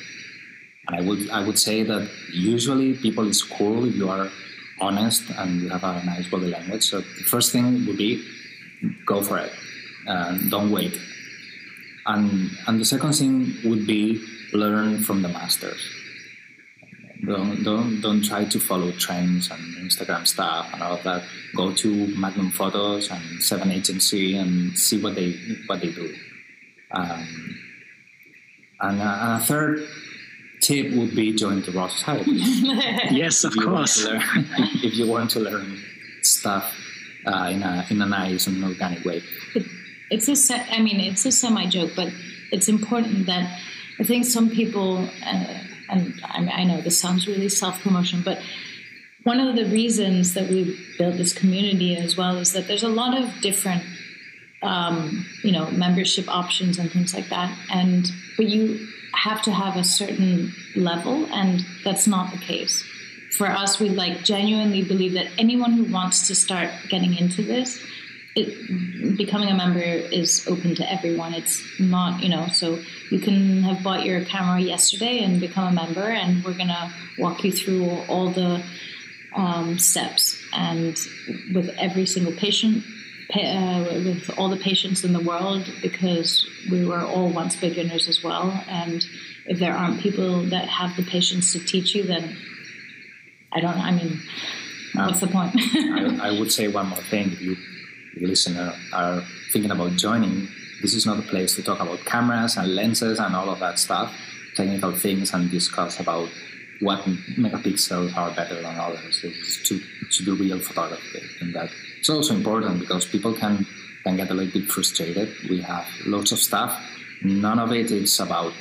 And I would I would say that usually people is cool if you are honest and you have a nice body language. So the first thing would be go for it. don't wait and and the second thing would be learn from the masters. Don't don't don't try to follow trends and Instagram stuff and all of that. Go to Magnum Photos and Seven Agency and see what they what they do. Um, and a, a, third tip would be join the Raw Society. yes, of course. Learn, if you want to learn stuff uh, in a in a nice and organic way it's a se- I mean it's a semi joke, but it's important that I think some people uh, and I, I know this sounds really self promotion, but one of the reasons that we built this community as well is that there's a lot of different um, you know membership options and things like that. And but you have to have a certain level and that's not the case. For us we like genuinely believe that anyone who wants to start getting into this it, becoming a member is open to everyone. It's not, you know, so you can have bought your camera yesterday and become a member, and we're gonna walk you through all the um, steps and with every single patient, uh, with all the patience in the world, because we were all once beginners as well. And if there aren't people that have the patience to teach you, then I don't. I mean, what's the point? I, I would say one more thing. If you listener uh, are thinking about joining, this is not a place to talk about cameras and lenses and all of that stuff, technical things, and discuss about what megapixels are better than others. This is to, to do real photography. And that it's also important because people can can get a little bit frustrated. We have lots of stuff. None of it is about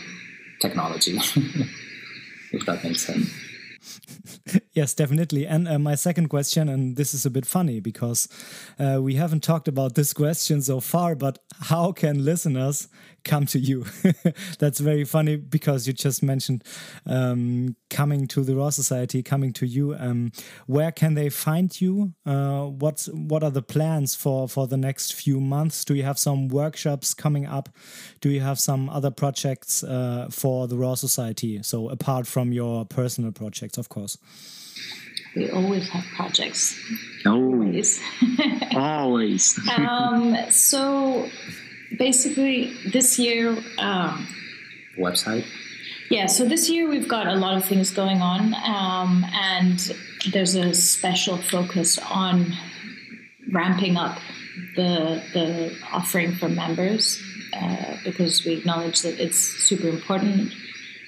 technology, if that makes sense. yes, definitely. And uh, my second question, and this is a bit funny because uh, we haven't talked about this question so far, but how can listeners come to you? That's very funny because you just mentioned um, coming to the Raw Society, coming to you. Um, where can they find you? Uh, what what are the plans for for the next few months? Do you have some workshops coming up? Do you have some other projects uh, for the Raw Society? So apart from your personal projects, of course. We always have projects. Always. always. um, so basically, this year. Um, Website? Yeah, so this year we've got a lot of things going on, um, and there's a special focus on ramping up the the offering for members uh, because we acknowledge that it's super important,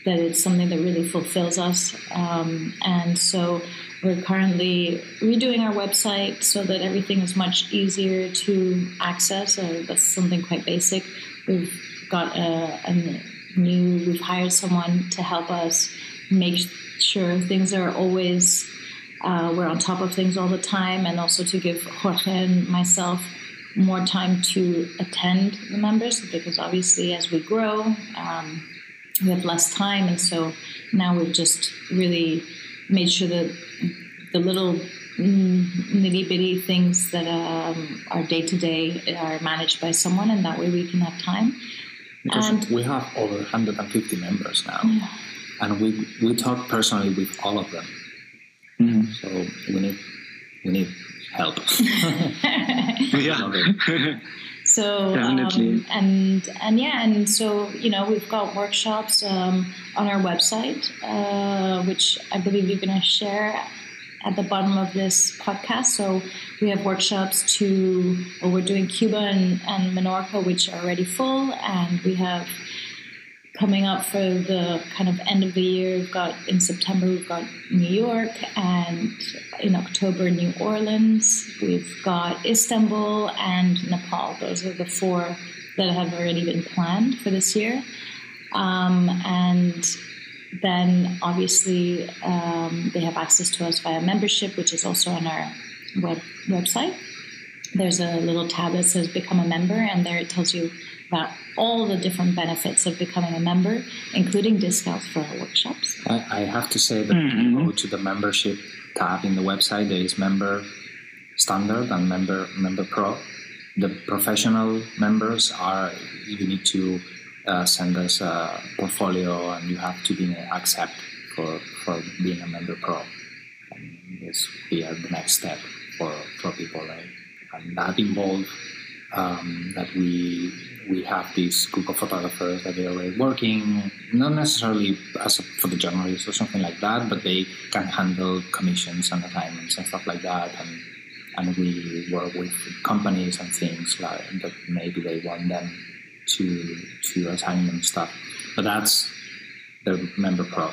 that it's something that really fulfills us, um, and so we're currently redoing our website so that everything is much easier to access. Uh, that's something quite basic. We've got a, a, new, we've hired someone to help us make sure things are always, uh, we're on top of things all the time, and also to give Jorge and myself more time to attend the members because obviously as we grow, um, we have less time, and so now we've just really made sure that the little nitty bitty things that um, are day to day are managed by someone, and that way we can have time. Because And- we have over 150 members now, Yeah. and we we talk personally with all of them. Mhm. So we need we need help. Yeah. So um, and and yeah, and so you know we've got workshops um, on our website, uh, which I believe you're going to share at the bottom of this podcast. So we have workshops to, we're doing Cuba and, and Menorca, which are already full, and we have coming up for the kind of end of the year. We've got in September we've got New York, and in October New Orleans. We've got Istanbul and Nepal. Those are the four that have already been planned for this year. Um, and then obviously um, they have access to us via membership, which is also on our web website. There's a little tab that says become a member, and there it tells you about all the different benefits of becoming a member, including discounts for our workshops. I, I have to say that if you go to the membership tab in the website, there is member standard and member member pro. The professional members are you need to uh, send us a portfolio and you have to be accept for for being a member pro. And this be uh, the next step for for people, right? and that involves um, that we we have this group of photographers that they're already working, not necessarily as a, for the journalists or something like that, but they can handle commissions and assignments and stuff like that, and and we work with companies and things like that maybe they want them to to assign them stuff, but that's the member pro.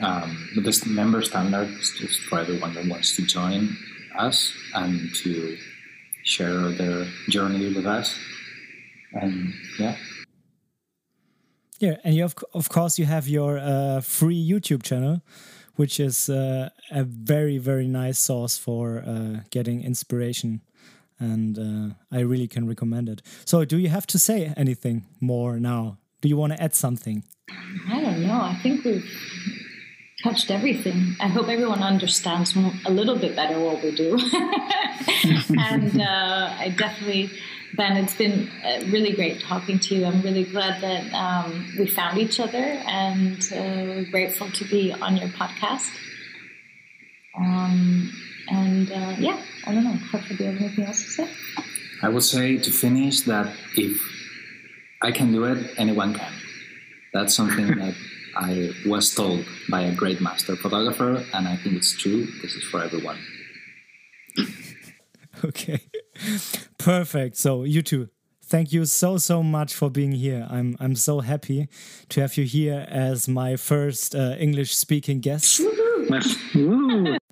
Um, but this member standard is just for everyone that wants to join us and to share their journey with us. And yeah, Yeah, and you have, of course you have your uh, free YouTube channel, which is uh, a very very nice source for uh, getting inspiration, and uh, I really can recommend it. So, do you have to say anything more now? Do you want to add something? I don't know. I think we've touched everything. I hope everyone understands a little bit better what we do. and uh, I definitely, Ben, it's been uh, really great talking to you. I'm really glad that um, we found each other and uh, we're grateful to be on your podcast. Um, and uh, yeah, I don't know. Jorge, do you have anything else to say? I would say to finish that if I can do it, anyone can. That's something that I was told by a great master photographer, and I think it's true. This is for everyone. Okay, perfect. So, you too. thank you so so much for being here. I'm I'm so happy to have you here as my first uh, English speaking guest.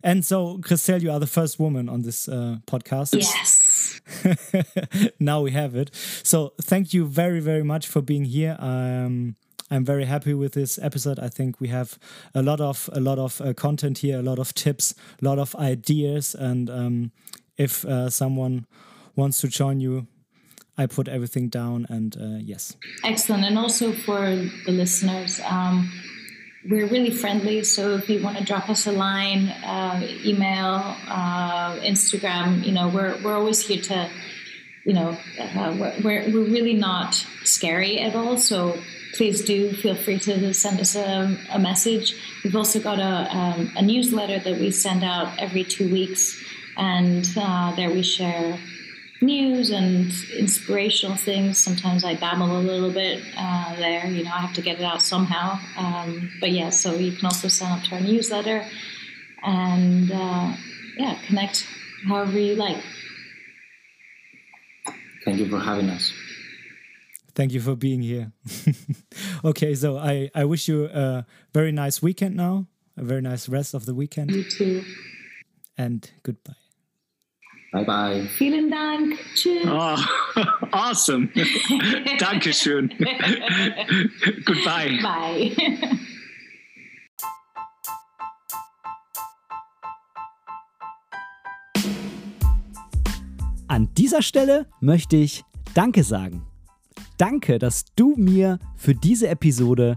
And so, Christelle, you are the first woman on this uh, podcast. Yes. now we have it. So thank you very, very much for being here. Um, I'm very happy with this episode. I think we have a lot of a lot of uh, content here, a lot of tips, a lot of ideas, and um, if uh, someone wants to join you, I put everything down. And uh, yes, Excellent. And also for the listeners, um, we're really friendly. So if you want to drop us a line, uh, email, uh, Instagram, you know, we're, we're always here to, you know, uh, we're, we're, really not scary at all. So please do feel free to send us a, a message. We've also got a, um, a newsletter that we send out every two weeks. And uh, there we share news and inspirational things. Sometimes I babble a little bit uh, there. You know, I have to get it out somehow. Um, but yeah, so you can also sign up to our newsletter and uh, yeah, connect however you like. Thank you for having us. thank you for being here. okay, so I I wish you a very nice weekend now, a very nice rest of the weekend, You too. and goodbye. Bye bye. Vielen Dank. Tschüss. Oh, awesome. Dankeschön. Goodbye. Bye. An dieser Stelle möchte ich Danke sagen. Danke, dass du mir für diese Episode